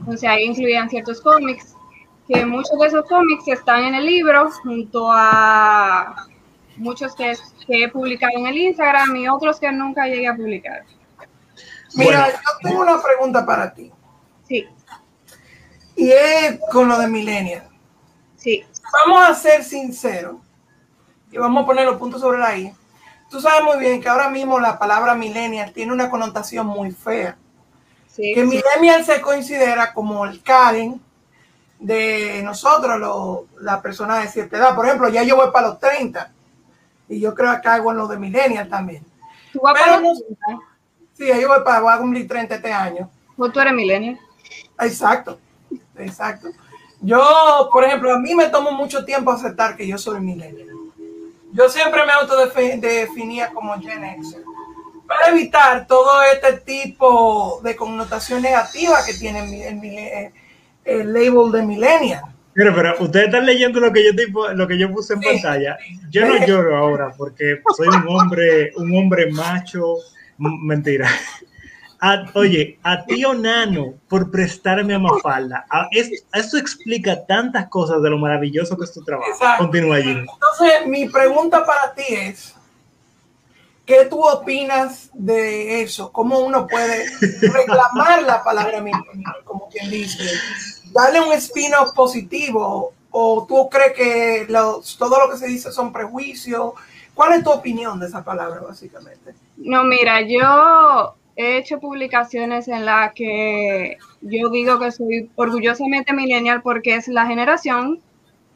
entonces ahí incluían ciertos cómics, que muchos de esos cómics están en el libro, junto a muchos que, he publicado en el Instagram y otros que nunca llegué a publicar. Mira, yo tengo una pregunta para ti. Sí. Y es con lo de Millennial. Sí. Vamos a ser sinceros y vamos a poner los puntos sobre la I. Tú sabes muy bien que ahora mismo la palabra millennial tiene una connotación muy fea que millennial se considera como el Karen de nosotros, lo, la persona de cierta edad. Por ejemplo, ya yo voy para los 30 y yo creo que caigo en lo de millennial también. ¿Tú vas para los 30? Sí, yo voy para voy a cumplir 30 este año. ¿O tú eres millennial? Exacto, exacto. Yo, por ejemplo, a mí me tomo mucho tiempo aceptar que yo soy millennial. Yo siempre me autodefinía como Gen X para evitar todo este tipo de connotación negativa que tiene el, el, label de millennial. Pero, pero ustedes están leyendo lo que yo tipo, lo que yo puse en pantalla. Yo no lloro ahora porque soy un hombre, un hombre macho. Mentira. Oye, a tío Nano por prestarme a Mafalda. esto explica tantas cosas de lo maravilloso que es tu trabajo. Continúa allí. Entonces, mi pregunta para ti es, ¿Qué tú opinas de eso? ¿Cómo uno puede reclamar la palabra como quien dice? Darle un spin-off positivo o tú crees que todo lo que se dice son prejuicios? ¿Cuál es tu opinión de esa palabra básicamente? No, mira, yo he hecho publicaciones en las que yo digo que soy orgullosamente millennial porque es la generación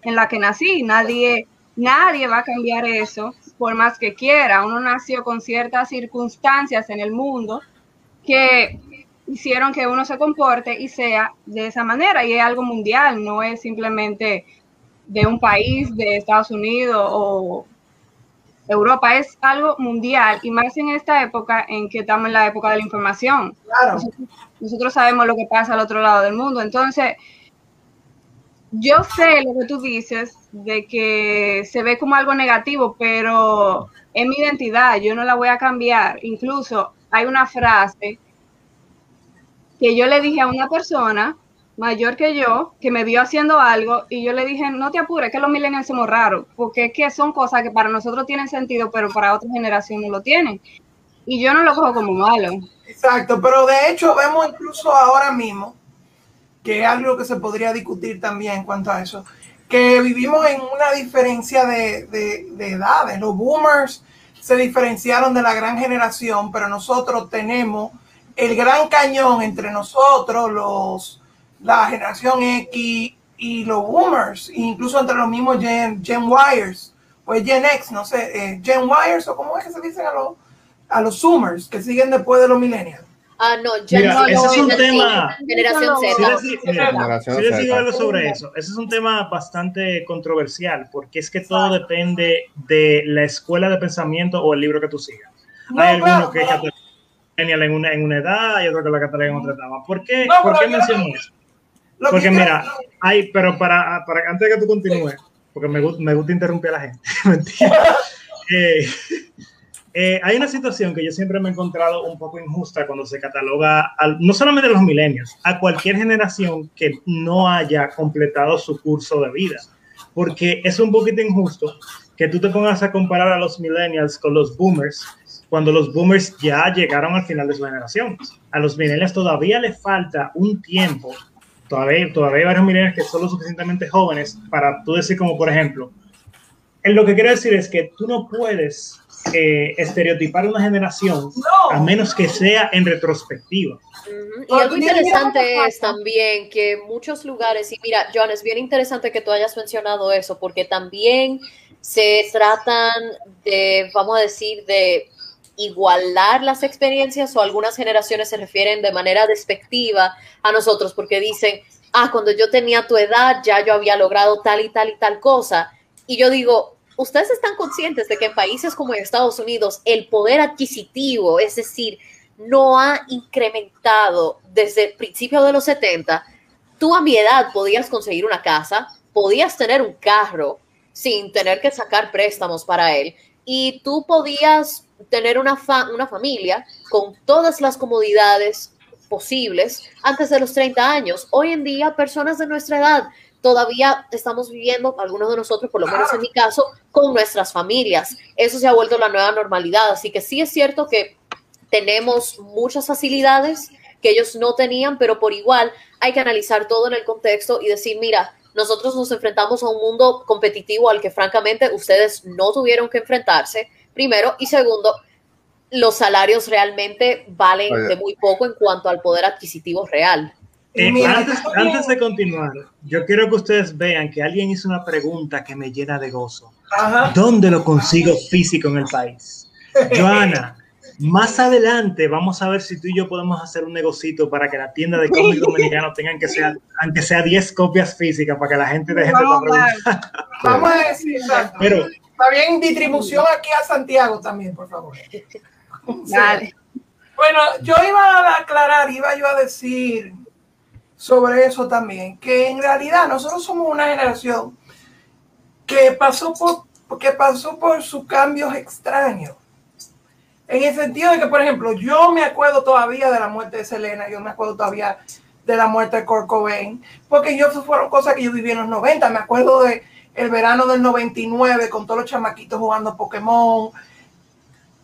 en la que nací. Nadie, nadie va a cambiar eso por más que quiera. Uno nació con ciertas circunstancias en el mundo que hicieron que uno se comporte y sea de esa manera. Y es algo mundial, no es simplemente de un país, de Estados Unidos o Europa, es algo mundial y más en esta época en que estamos en la época de la información. Claro. nosotros sabemos lo que pasa al otro lado del mundo. Entonces, yo sé lo que tú dices de que se ve como algo negativo, pero es mi identidad, yo no la voy a cambiar. Incluso hay una frase que yo le dije a una persona mayor que yo, que me vio haciendo algo y yo le dije, no te apures, que los millennials somos raros, porque es que son cosas que para nosotros tienen sentido, pero para otra generación no lo tienen. Y yo no lo cojo como malo. Exacto, pero de hecho vemos incluso ahora mismo que es algo que se podría discutir también en cuanto a eso, que vivimos en una diferencia de, de, de edades. Los boomers se diferenciaron de la gran generación, pero nosotros tenemos el gran cañón entre nosotros, los, la generación X y los boomers, incluso entre los mismos Gen, Gen Wires, pues Gen X, no sé, eh, Gen Wires o cómo es que se dicen a los, a los Zoomers que siguen después de los millennials. Ah, no, ya Mira, no, ese es un generación- tema- Generación Sí, Z. sí les Z. digo algo sobre eso. Ese es un tema bastante controversial porque es que todo depende de la escuela de pensamiento o el libro que tú sigas. No, hay algunos que catalogan en una, en una edad, hay otros que la catalogan en otra etapa. ¿Por qué, No, ¿por pero qué yo- menciono eso? Porque mira, hay, pero para, para antes de que tú continúes, porque me, me gusta interrumpir a la gente. *laughs* Mentira. *laughs* Eh, eh, hay una situación que yo siempre me he encontrado un poco injusta cuando se cataloga, al- no solamente a los millennials, a cualquier generación que no haya completado su curso de vida. Porque es un poquito injusto que tú te pongas a comparar a los millennials con los boomers cuando los boomers ya llegaron al final de su generación. A los millennials todavía les falta un tiempo, todavía, todavía hay varios millennials que son lo suficientemente jóvenes para tú decir como, por ejemplo, en lo que quiero decir es que tú no puedes eh, estereotipar una generación No. a menos que sea en retrospectiva. Y algo interesante es también que muchos lugares, y mira, John, es bien interesante que tú hayas mencionado eso, porque también se tratan de, vamos a decir, de igualar las experiencias o algunas generaciones se refieren de manera despectiva a nosotros porque dicen, ah, cuando yo tenía tu edad ya yo había logrado tal y tal y tal cosa. Y yo digo, ustedes están conscientes de que en países como en Estados Unidos el poder adquisitivo, es decir, no ha incrementado desde el principio de los 70. Tú a mi edad podías conseguir una casa, podías tener un carro sin tener que sacar préstamos para él y tú podías tener una, fa- una familia con todas las comodidades posibles antes de los 30 años. Hoy en día, personas de nuestra edad todavía estamos viviendo, algunos de nosotros, por lo menos en mi caso, con nuestras familias. Eso se ha vuelto la nueva normalidad. Así que sí es cierto que tenemos muchas facilidades que ellos no tenían, pero por igual hay que analizar todo en el contexto y decir, mira, nosotros nos enfrentamos a un mundo competitivo al que francamente ustedes no tuvieron que enfrentarse, primero, y segundo, los salarios realmente valen Oye. de muy poco en cuanto al poder adquisitivo real. Eh, Mira, antes, antes de continuar, yo quiero que ustedes vean que alguien hizo una pregunta que me llena de gozo. Ajá. ¿Dónde lo consigo físico en el país? Joana, más adelante vamos a ver si tú y yo podemos hacer un negocito para que la tienda de cómics *laughs* dominicanos tengan que ser, aunque sea 10 copias físicas para que la gente deje de Vamos estar a preguntando. Vamos a decir. Pero bien, distribución aquí a Santiago también, por favor. *laughs* Dale. Bueno, yo iba a aclarar, iba yo a decir sobre eso también, que en realidad nosotros somos una generación que pasó por, que pasó por sus cambios extraños. En el sentido de que, por ejemplo, yo me acuerdo todavía de la muerte de Selena, yo me acuerdo todavía de la muerte de Kurt Cobain, porque yo fueron cosas que yo viví en los 90, me acuerdo de el verano del 99 con todos los chamaquitos jugando Pokémon,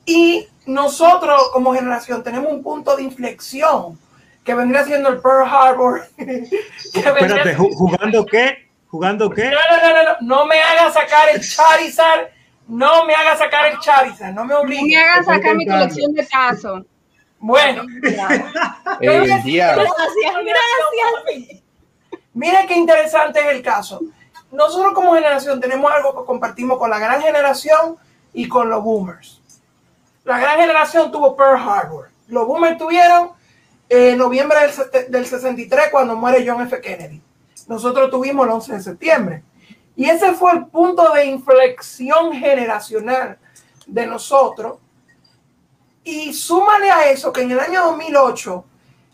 y nosotros como generación tenemos un punto de inflexión que vendría siendo el Pearl Harbor. *laughs* espérate, ¿ju- ¿jugando qué? ¿Jugando qué? No, no, no, no, no, no me haga sacar el Charizard, no me haga sacar el Charizard, no me No obligue. me hagan Estoy sacar mi colección de tazos. Bueno, *laughs* El. Gracias, gracias. mire qué interesante es el caso. Nosotros como generación tenemos algo que compartimos con la gran generación y con los boomers. La gran generación tuvo Pearl Harbor. Los boomers tuvieron en noviembre del, del 63 cuando muere John F. Kennedy. Nosotros tuvimos el 11 de septiembre. Y ese fue el punto de inflexión generacional de nosotros. Y súmale a eso que en el año 2008,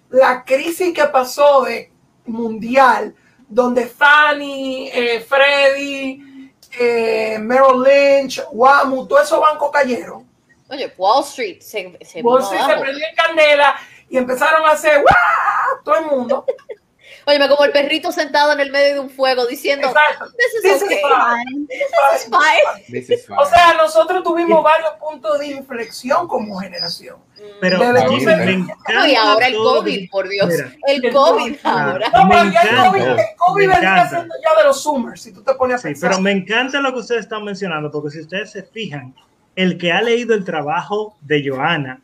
la crisis que pasó de mundial, donde Fanny, eh, Freddy, eh, Merrill Lynch, Wamu, todos esos bancos cayeron. Oye, Wall Street se, se Wall prendió en candela y empezaron a hacer ¡guau! todo el mundo. *laughs* Óyeme, como el perrito sentado en el medio de un fuego diciendo, Exacto. this is This is okay. fine. This is fine. This is fine. O sea, nosotros tuvimos varios puntos de inflexión como generación. Pero Jimmy, entonces- me No, encanta y ahora el COVID, por Dios. Mira, el El COVID COVID. ahora. No, pero ya el encanta, COVID, el COVID vendría siendo ya de los Zoomers, si tú te pones a Sí, pensar. pero me encanta lo que ustedes están mencionando, porque si ustedes se fijan, el que ha leído el trabajo de Joana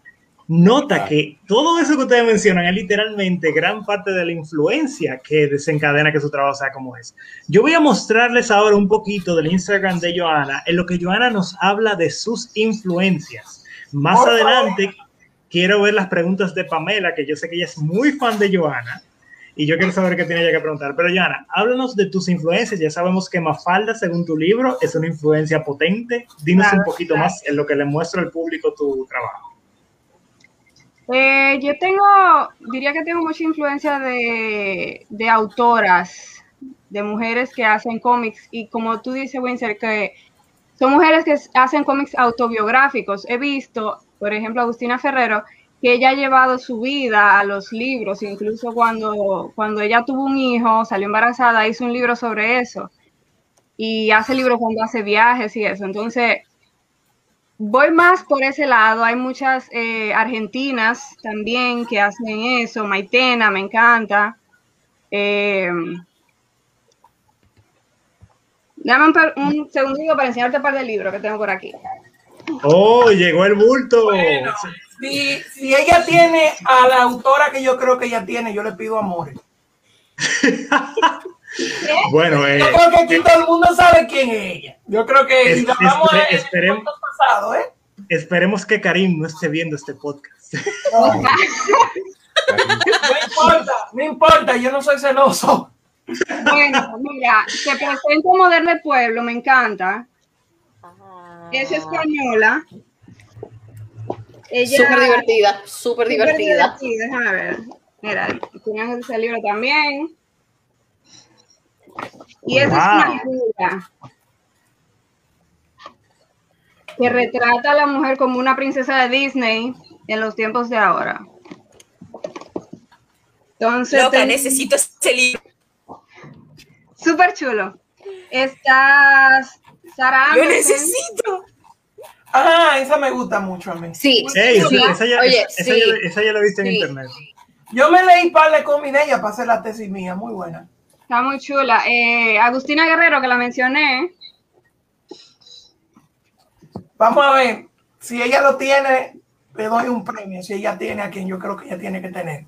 nota que todo eso que ustedes mencionan es literalmente gran parte de la influencia que desencadena que su trabajo sea como es. Yo voy a mostrarles ahora un poquito del Instagram de Joana, en lo que Joana nos habla de sus influencias. Más Por adelante quiero ver las preguntas de Pamela, que yo sé que ella es muy fan de Joana. Y yo quiero saber qué tiene ella que preguntar. Pero, Joana, háblanos de tus influencias. Ya sabemos que Mafalda, según tu libro, es una influencia potente. Dinos Claro, un poquito claro. más en lo que le muestra al público tu trabajo. Eh, yo tengo, diría que tengo mucha influencia de, de autoras, de mujeres que hacen cómics y como tú dices, Winsor, que son mujeres que hacen cómics autobiográficos. He visto, por ejemplo, Agustina Ferrero, que ella ha llevado su vida a los libros, incluso cuando, cuando ella tuvo un hijo, salió embarazada, hizo un libro sobre eso. Y hace libros cuando hace viajes y eso. Entonces, voy más por ese lado. Hay muchas eh, argentinas también que hacen eso. Maitena, me encanta. Eh, dame un, un segundito para enseñarte un par de libros que tengo por aquí. ¡Oh, llegó el bulto! Bueno, si, si ella tiene a la autora que yo creo que ella tiene, yo le pido amores. *laughs* Bueno, eh, Yo creo que aquí todo el mundo sabe quién es ella. Yo creo que Es- vamos espere- a en esperemos. pasado, ¿eh? esperemos que Karim no esté viendo este podcast. *laughs* No, no importa, no importa, yo no soy celoso. Bueno, mira, te presento Moderno del Pueblo, me encanta. Es española. Ella, Súper divertida, súper súper divertida. divertida, Déjame ver. Mira, tienen ese libro también. Y esa es una figura que retrata a la mujer como una princesa de Disney en los tiempos de ahora. Entonces, Loca, ten- necesito ese libro. súper chulo. Estás Sara Lo necesito. Ah, esa me gusta mucho a mí. Sí, sí. esa, esa ya, Oye, esa, sí. ya, esa ya la viste en Sí. internet. Yo me leí par de cómics de ella para hacer la tesis mía, muy buena. Está muy chula. Eh, Agustina Guerrero, que la mencioné. Vamos a ver, si ella lo tiene, le doy un premio. Si ella tiene a quien yo creo que ella tiene que tener.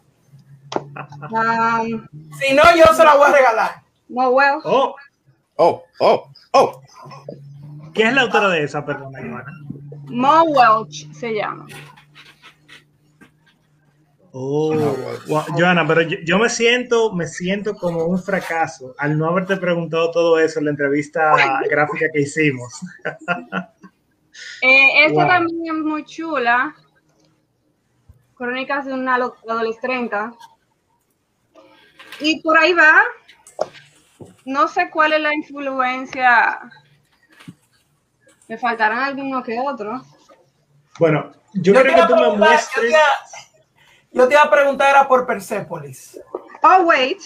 Um, Si no, yo se la voy a regalar. no, well. Oh, Oh, oh, oh. ¿quién es la autora de esa? Perdona, Joana. Mo Welch se llama. Oh, wow, Joana, pero yo, yo me siento, me siento como un fracaso al no haberte preguntado todo eso en la entrevista *laughs* gráfica que hicimos. Eh, esta Wow. también es muy chula. Crónicas de una adolescente. Y por ahí va. No sé cuál es la influencia. Me faltarán alguno que otro. Bueno, yo, Yo creo que tú me muestres. Yo te iba a preguntar, era por Persepolis. Oh, wait.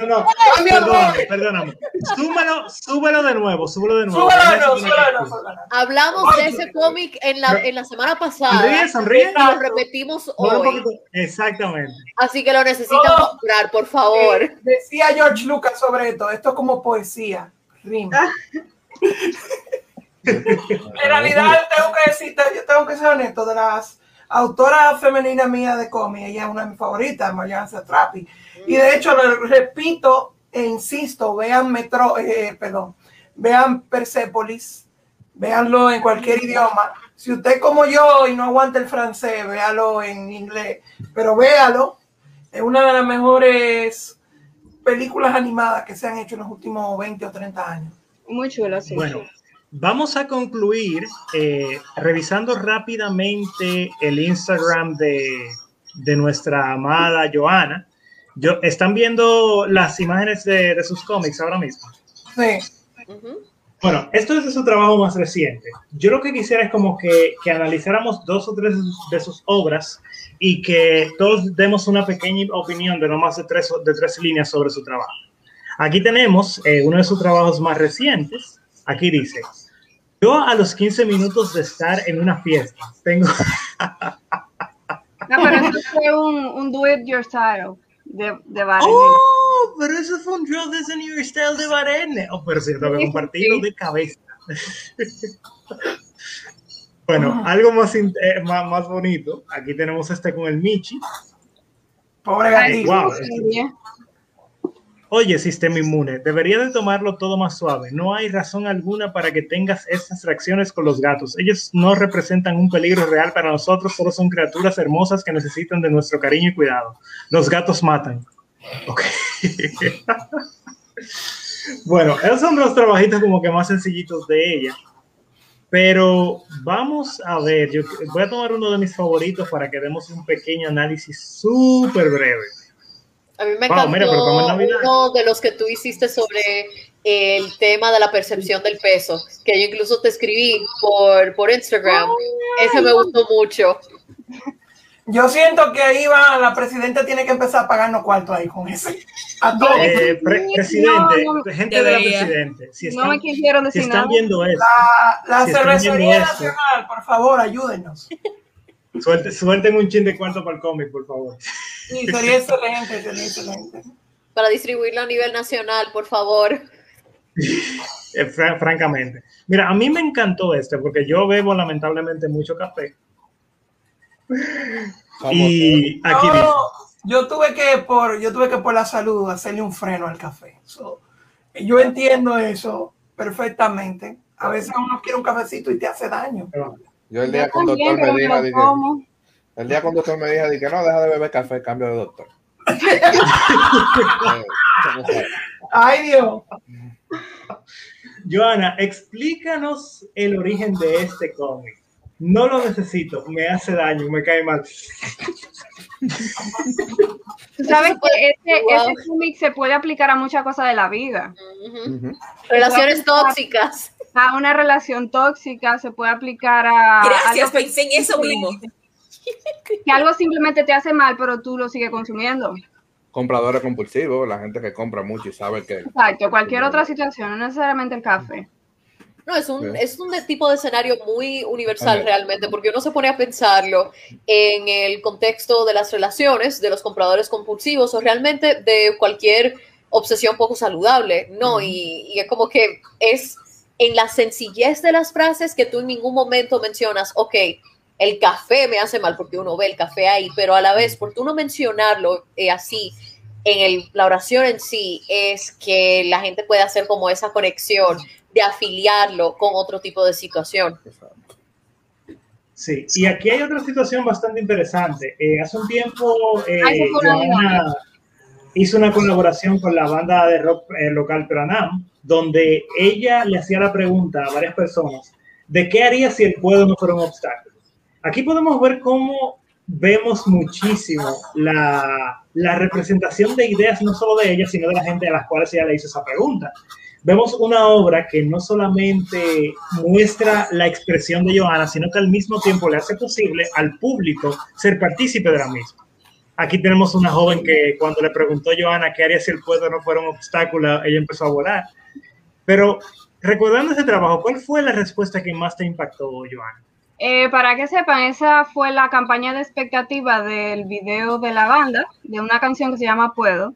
No, no, perdóname, perdóname. Súbelo, súbelo de nuevo, súbelo de nuevo. Súbelo, no, poner súbelo. Hablamos de ese cómic en la, en la semana pasada. Sonríe, sonríe. y lo repetimos hoy. Exactamente. Así que lo necesitan comprar, por favor. Eh, decía George Lucas sobre esto, esto es como poesía, rima. En realidad, tengo que decirte, yo tengo que ser honesto, de las autoras femeninas mías de cómic, ella es una de mis favoritas, Marianne Satrapi. Y de hecho, le repito e insisto, vean Metro, eh, perdón, vean Persepolis, véanlo en cualquier idioma. Si usted como yo y no aguanta el francés, véalo en inglés, pero véalo. Es una de las mejores películas animadas que se han hecho en los últimos 20 o 30 años. Muy chulo, sí. Bueno, vamos a concluir eh, revisando rápidamente el Instagram de, de nuestra amada Joana. Yo, ¿Están viendo las imágenes de, de sus cómics ahora mismo? Sí. Bueno, esto es de su trabajo más reciente. Yo lo que quisiera es como que, que analizáramos dos o tres de sus, de sus obras y que todos demos una pequeña opinión de no más de tres, de tres líneas sobre su trabajo. Aquí tenemos eh, uno de sus trabajos más recientes. Aquí dice, yo a los 15 minutos de estar en una fiesta, tengo... No, pero eso fue un, un do it yourself de, de. ¡Oh! Pero eso fue un Draw This in Your Style de Varenne. Oh, pero sí, tengo que compartirlo de cabeza. *laughs* bueno, algo más, eh, más, más bonito. Aquí tenemos este con el Michi. Pobre gatito. wow. serie. Oye, sistema inmune, debería de tomarlo todo más suave. No hay razón alguna para que tengas estas reacciones con los gatos. Ellos no representan un peligro real para nosotros, solo son criaturas hermosas que necesitan de nuestro cariño y cuidado. Los gatos matan. Ok. *laughs* bueno, esos son los trabajitos como que más sencillitos de ella. Pero vamos a ver, voy a tomar uno de mis favoritos para que demos un pequeño análisis súper breve. A mí me Wow, encantó mira, pero uno de los que tú hiciste sobre el tema de la percepción del peso, que yo incluso te escribí por, por Instagram. Ese me gustó mucho. Yo siento que ahí va, la presidenta tiene que empezar a pagarnos cuartos ahí con ese. A todos. Eh, pre- presidente, No, no, gente de la debería. presidente, si No están, me quisieron si decir están nada. viendo esto, La, la Si están cervecería esto. nacional, por favor, ayúdenos. suelte- suelten un chin de cuarto para el cómic, por favor. Y sería excelente, sería excelente. Para distribuirlo a nivel nacional, por favor. *laughs* Eh, fra- francamente. Mira, a mí me encantó este porque yo bebo lamentablemente mucho café. Y aquí dice, Yo, tuve que por, yo tuve que por la salud hacerle un freno al café. So, yo entiendo eso perfectamente. A veces uno quiere un cafecito y te hace daño. Yo el día Yo con también, doctor dije. El día con doctor me dijo, dije, no, deja de beber café, cambio de doctor. *laughs* Ay, Dios. Joana, explícanos el origen de este cómic. No lo necesito, me hace daño, me cae mal. Tú sabes que este, Wow. este cómic se puede aplicar a muchas cosas de la vida. Relaciones tóxicas. A una relación tóxica, se puede aplicar a. Gracias, que- pensé en eso mismo. Que algo simplemente te hace mal, pero tú lo sigues consumiendo. Compradores compulsivos, la gente que compra mucho y sabe que Exacto, cualquier otra situación, no necesariamente el café. No, es un, Sí. es un de- tipo de escenario muy universal realmente, porque uno se pone a pensarlo en el contexto de las relaciones, de los compradores compulsivos o realmente de cualquier obsesión poco saludable, ¿no? y, y es como que es en la sencillez de las frases que tú en ningún momento mencionas, ok, el café me hace mal porque uno ve el café ahí, pero a la vez, por tú no mencionarlo eh, así en el- la oración en sí, es que la gente puede hacer como esa conexión de afiliarlo con otro tipo de situación. Sí, y aquí hay otra situación bastante interesante. Eh, hace un tiempo eh, Joana hizo una colaboración con la banda de rock local Pranam, donde ella le hacía la pregunta a varias personas de qué haría si el puedo no fuera un obstáculo. Aquí podemos ver cómo vemos muchísimo la, representación de ideas, no solo de ella, sino de la gente a las cuales ella le hizo esa pregunta. Vemos una obra que no solamente muestra la expresión de Johanna, sino que al mismo tiempo le hace posible al público ser partícipe de la misma. Aquí tenemos una joven que cuando le preguntó a Johanna qué haría si el puesto no fuera un obstáculo, ella empezó a volar. Pero recordando ese trabajo, ¿cuál fue la respuesta que más te impactó, Johanna? Eh, para que sepan, esa fue la campaña de expectativa del video de la banda, de una canción que se llama Puedo.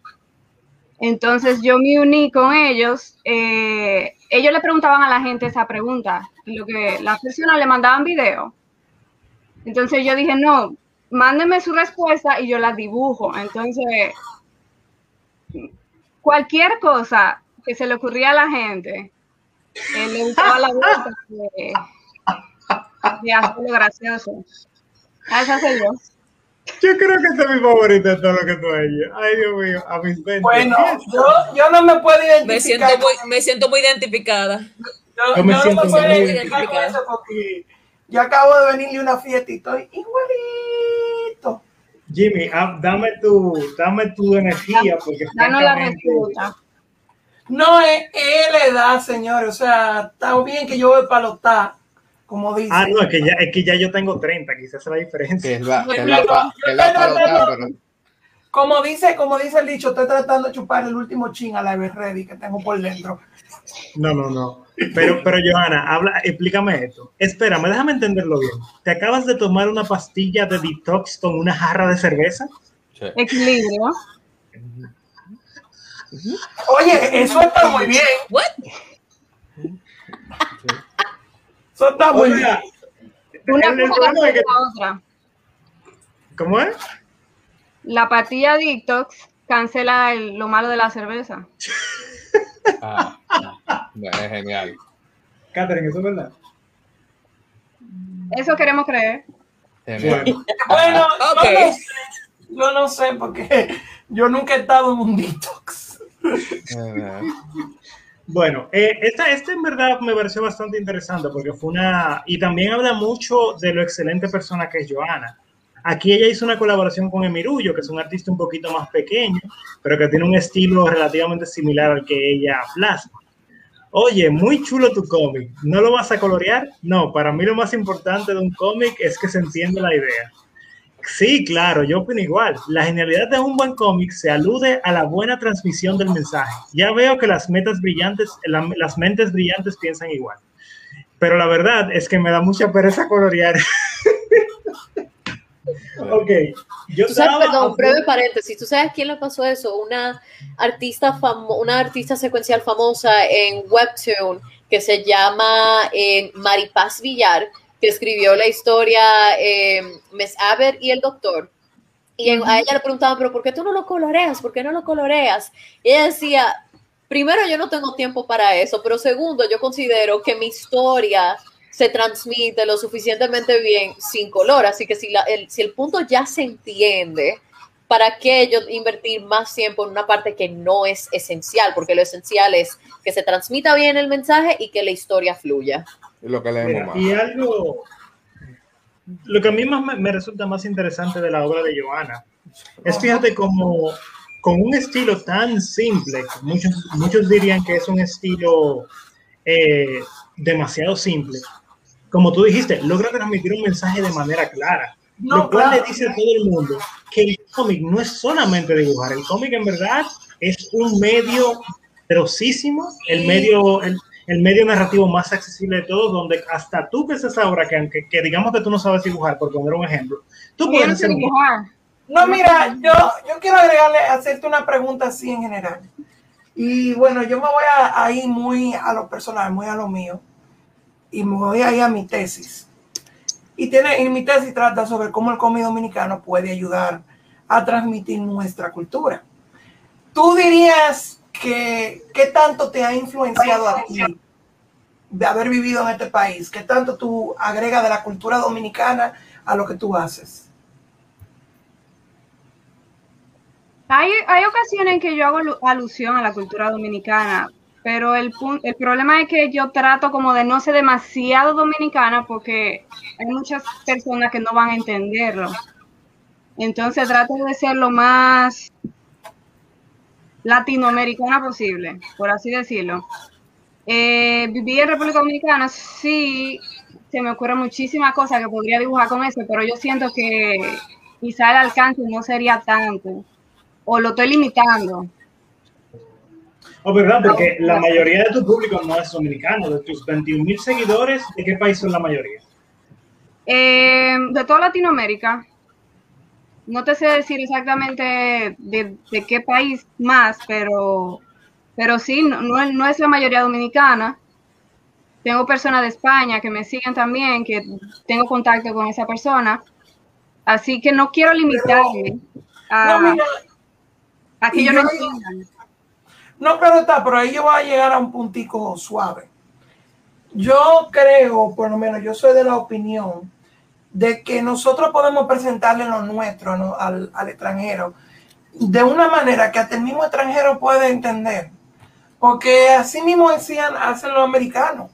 Entonces yo me uní con ellos. eh, ellos le preguntaban a la gente esa pregunta, lo que las personas le mandaban video. Entonces yo dije, no, mándenme su respuesta y yo la dibujo. Entonces, cualquier cosa que se le ocurría a la gente, eh, le gustaba la *laughs* vuelta de, de hacerlo gracioso. Esa soy yo. Yo creo que esta es mi favorita de todo lo que tú has hecho. Ay, Dios mío, a mis 20. Bueno, yo, yo no me puedo identificar. Me siento muy, me siento muy identificada. yo, yo me yo siento no me puedo muy identificar con eso porque yo acabo de venirle a una fiesta y estoy igualito. Jimmy, ah, dame tu, dame tu energía porque Danos la respuesta. No es, es la edad, señores. O sea, está bien que yo voy para palotar, como dice. Ah, no, es que ya, es que ya yo tengo 30, quizás es la diferencia. es la, que es la, pa- que es la palota, pero Como dice, como dice el dicho, estoy tratando de chupar el último chin a la Ever Ready que tengo por dentro. No, no, no. Pero, pero Johanna, habla, explícame esto. Espérame, déjame entenderlo bien. ¿Te acabas de tomar una pastilla de detox con una jarra de cerveza? Sí. Equilibrio. Oye, eso está muy bien. What? Eso está muy bien. Una el- cosa problema es que- la otra. ¿Cómo es? La pastilla Detox cancela el- lo malo de la cerveza. *laughs* Ah, ah, es genial. Catherine, ¿eso es verdad? Eso queremos creer. Genial. Bueno, Bueno, *laughs* yo no sé, yo no sé porque yo nunca he estado en un detox. Bueno, eh, esta, esta en verdad me pareció bastante interesante porque fue una... Y también habla mucho de lo excelente persona que es Joana. Aquí ella hizo una colaboración con Emirullo, que es un artista un poquito más pequeño, pero que tiene un estilo relativamente similar al que ella plasma. Oye, muy chulo tu cómic. ¿No lo vas a colorear? No, para mí lo más importante de un cómic es que se entiende la idea. Sí, claro, yo opino igual. La genialidad de un buen cómic se alude a la buena transmisión del mensaje. Ya veo que las metas brillantes, la- las mentes brillantes piensan igual. Pero la verdad es que me da mucha pereza colorear. *laughs* ok, yo Tú sabes, perdón, a- breve paréntesis. ¿Tú sabes quién le pasó eso? Una artista famo una artista secuencial famosa en Webtoon que se llama eh, Maripaz Villar, que escribió la historia eh, Miss y el Doctor. Y en- a ella le preguntaban, pero ¿por qué tú no lo coloreas? ¿Por qué no lo coloreas? Y ella decía, primero, yo no tengo tiempo para eso, pero segundo, yo considero que mi historia se transmite lo suficientemente bien sin color, así que si, la- el, si el punto ya se entiende, ¿para qué yo invertir más tiempo en una parte que no es esencial? Porque lo esencial es que se transmita bien el mensaje y que la historia fluya. Es lo que leemos Mira, más. y algo, lo que a mí más me, me resulta más interesante de la obra de Joana es, fíjate, como con un estilo tan simple, muchos, muchos dirían que es un estilo eh, demasiado simple, como tú dijiste, logra transmitir un mensaje de manera clara, No, lo cual claro. le dice a todo el mundo que el cómic no es solamente dibujar, el cómic en verdad es un medio poderosísimo, el medio, el, el medio narrativo más accesible de todos, donde hasta tú que es esa obra que, aunque que digamos que tú no sabes dibujar, por poner un ejemplo, tú puedes no sé hacer un- dibujar. No, mira, yo, yo quiero agregarle, hacerte una pregunta así en general. Y bueno, yo me voy a, a ir muy a lo personal, muy a lo mío. Y me voy a ir a mi tesis. Y, tiene, y mi tesis trata sobre cómo el cómic dominicano puede ayudar a transmitir nuestra cultura. ¿Tú dirías que qué tanto te ha influenciado a ti de haber vivido en este país? ¿Qué tanto tú agregas de la cultura dominicana a lo que tú haces? Hay, hay ocasiones en que yo hago alu- alusión a la cultura dominicana, pero el, el problema es que yo trato como de no ser demasiado dominicana porque hay muchas personas que no van a entenderlo. Entonces trato de ser lo más latinoamericana posible, por así decirlo. Eh, viví en República Dominicana, sí, se me ocurren muchísimas cosas que podría dibujar con eso, pero yo siento que quizá el alcance no sería tanto o lo estoy limitando. Oh, ¿verdad? Porque la mayoría de tu público no es dominicano. De tus 21 mil seguidores, ¿de qué país son la mayoría? Eh, de toda Latinoamérica, no te sé decir exactamente de, de qué país más, pero, pero sí, no, no es- no es la mayoría dominicana. Tengo personas de España que me siguen también, que tengo contacto con esa persona. Así que no quiero limitarme a, No, mira, a que no yo- entiendan. No, pero está, pero ahí yo voy a llegar a un puntico suave. Yo creo, por lo menos yo soy de la opinión de que nosotros podemos presentarle lo nuestro ¿no? al, al extranjero de una manera que hasta el mismo extranjero puede entender. Porque así mismo decían, hacen los americanos.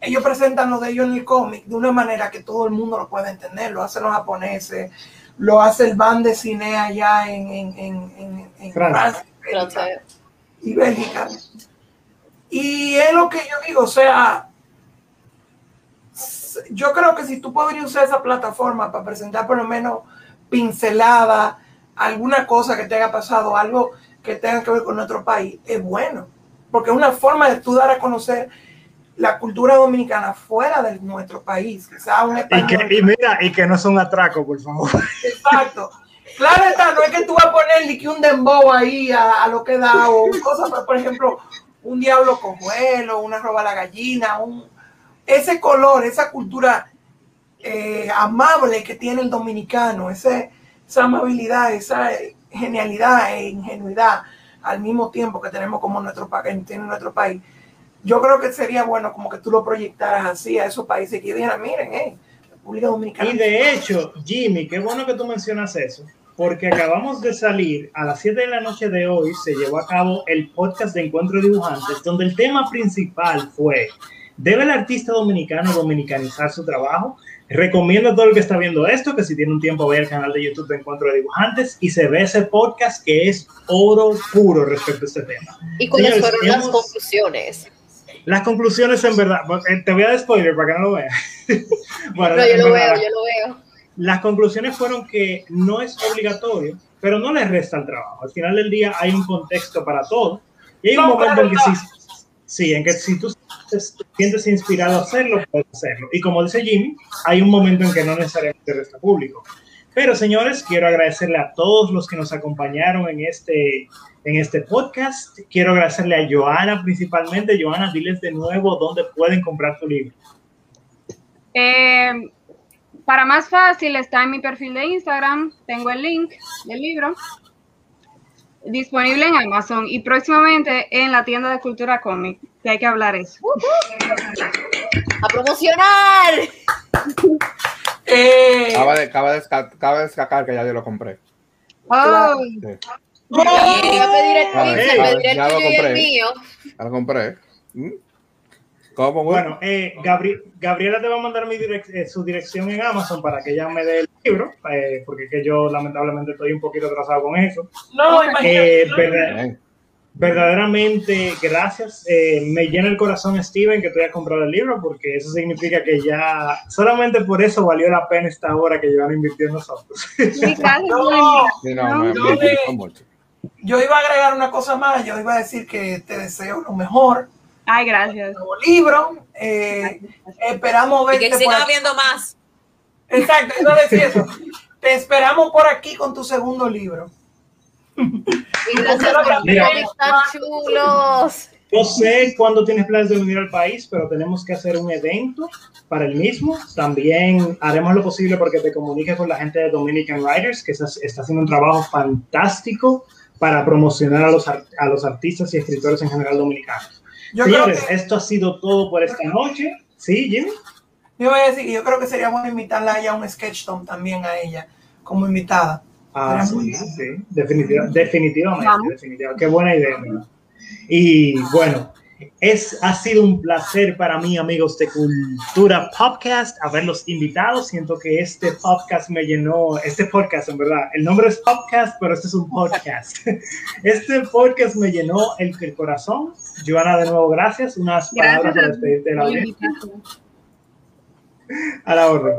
Ellos presentan lo de ellos en el cómic de una manera que todo el mundo lo puede entender. Lo hacen los japoneses, lo hace el band de cine allá en, en, en, en- en Francia. Francia Francia. y Bélgica. Y es lo que yo digo, o sea, yo creo que si tú podrías usar esa plataforma para presentar por lo menos pincelada, alguna cosa que te haya pasado, algo que tenga que ver con nuestro país, es bueno. Porque es una forma de tú dar a conocer la cultura dominicana fuera de nuestro país. Quizá un Y, que, y mira, y que no son atracos, por favor. Exacto. Claro está, no es que tú vas a ponerle que un dembow ahí a, a lo que da o cosas, por ejemplo, un diablo cojuelo, una roba a la gallina, un, ese color, esa cultura eh, amable que tiene el dominicano, esa amabilidad, esa genialidad e ingenuidad al mismo tiempo que tenemos como nuestro, tiene nuestro país. Yo creo que sería bueno como que tú lo proyectaras así a esos países que dijeran, miren, eh, República Dominicana. Y de hecho, Jimmy, qué bueno que tú mencionas eso, porque acabamos de salir a las 7 de la noche de hoy, se llevó a cabo el podcast de Encuentro de Dibujantes, donde el tema principal fue, ¿debe el artista dominicano dominicanizar su trabajo? Recomiendo a todo el que está viendo esto que si tiene un tiempo vaya al canal de YouTube de Encuentro de Dibujantes y se ve ese podcast que es oro puro respecto a este tema. ¿Y cuáles Señores, fueron las conclusiones? Las conclusiones en verdad, eh, te voy a dar spoiler para que no lo veas. *laughs* bueno, No, yo lo verdad, veo, yo lo veo. las conclusiones fueron que no es obligatorio, pero no le resta al trabajo. Al final del día hay un contexto para todo. Y hay un No, momento claro, en que no. sí, sí, en que si tú te sientes inspirado a hacerlo, puedes hacerlo. Y como dice Jimmy, hay un momento en que no necesariamente resta público. Pero señores, quiero agradecerle a todos los que nos acompañaron en este, en este podcast. Quiero agradecerle a Joana principalmente. Joana, diles de nuevo dónde pueden comprar tu libro. Eh, para más fácil, está en mi perfil de Instagram. Tengo el link del libro disponible en Amazon y próximamente en la tienda de Cultura Comic, que hay que hablar eso. ¡A promocionar! Eh, Acaba de, acaba de, desca- acaba de descargar que ya yo lo compré. Oh, Sí, Y iba a pedir el pixel, pediré el ya lo tuyo y el compré. mío. ya lo compré. ¿Mm? ¿Cómo, güey? Bueno, eh, Gabri- Gabriela te va a mandar mi direc- eh, su dirección en Amazon para que ella me dé el libro, eh, porque es que yo lamentablemente estoy un poquito atrasado con eso. no, Eh, imagínate. verda- Bien. verdaderamente, gracias. Eh, me llena el corazón, Steven, que tú hayas comprado el libro, porque eso significa que ya, solamente por eso valió la pena esta hora que llevan invirtiendo nosotros. *laughs* eh. Yo iba a agregar una cosa más, yo iba a decir que te deseo lo mejor, Ay, gracias. nuevo libro, eh, esperamos Y que aquí. habiendo más. Exacto, iba a decir eso. Te esperamos por aquí con tu segundo libro. *laughs* Y gracias por chulos. No sé cuándo tienes planes de venir al país, pero tenemos que hacer un evento para el mismo. También haremos lo posible porque te comuniques con la gente de Dominican Writers, que está, está haciendo un trabajo fantástico para promocionar a los, a los artistas y escritores en general dominicanos. Yo creo Señores, que, esto ha sido todo por esta noche. ¿Sí, Jimmy? yo voy a decir que yo creo que sería bueno invitarla a ella a un sketch también a ella como invitada. Ah, sí, muy sí, definitiva- definitivamente, Vamos. definitivamente. Qué buena idea, amigo. Y bueno, es, ha sido un placer para mí, amigos de Cultura Podcast, haberlos invitado. Siento que este podcast me llenó, este podcast, en verdad, el nombre es podcast, pero este es un podcast. *laughs* Este podcast me llenó el, el corazón. Joana, de nuevo, gracias. Unas palabras para despedirte de la audiencia. A la orden.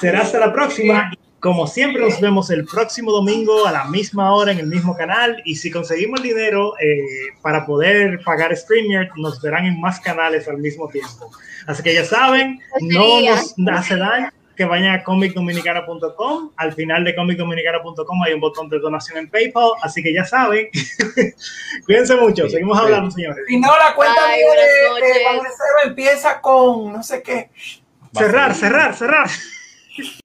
Será hasta la próxima. Como siempre, nos vemos el próximo domingo a la misma hora en el mismo canal. Y si conseguimos el dinero eh, para poder pagar StreamYard, nos verán en más canales al mismo tiempo. Así que ya saben, no nos hace daño que vayan a comicdominicana.com. Al final de comicdominicana.com hay un botón de donación en PayPal. Así que ya saben. *laughs* Cuídense mucho. Seguimos hablando, señores. Y no, la cuenta Ay, de, de Cero empieza con no sé qué. Cerrar, cerrar, cerrar.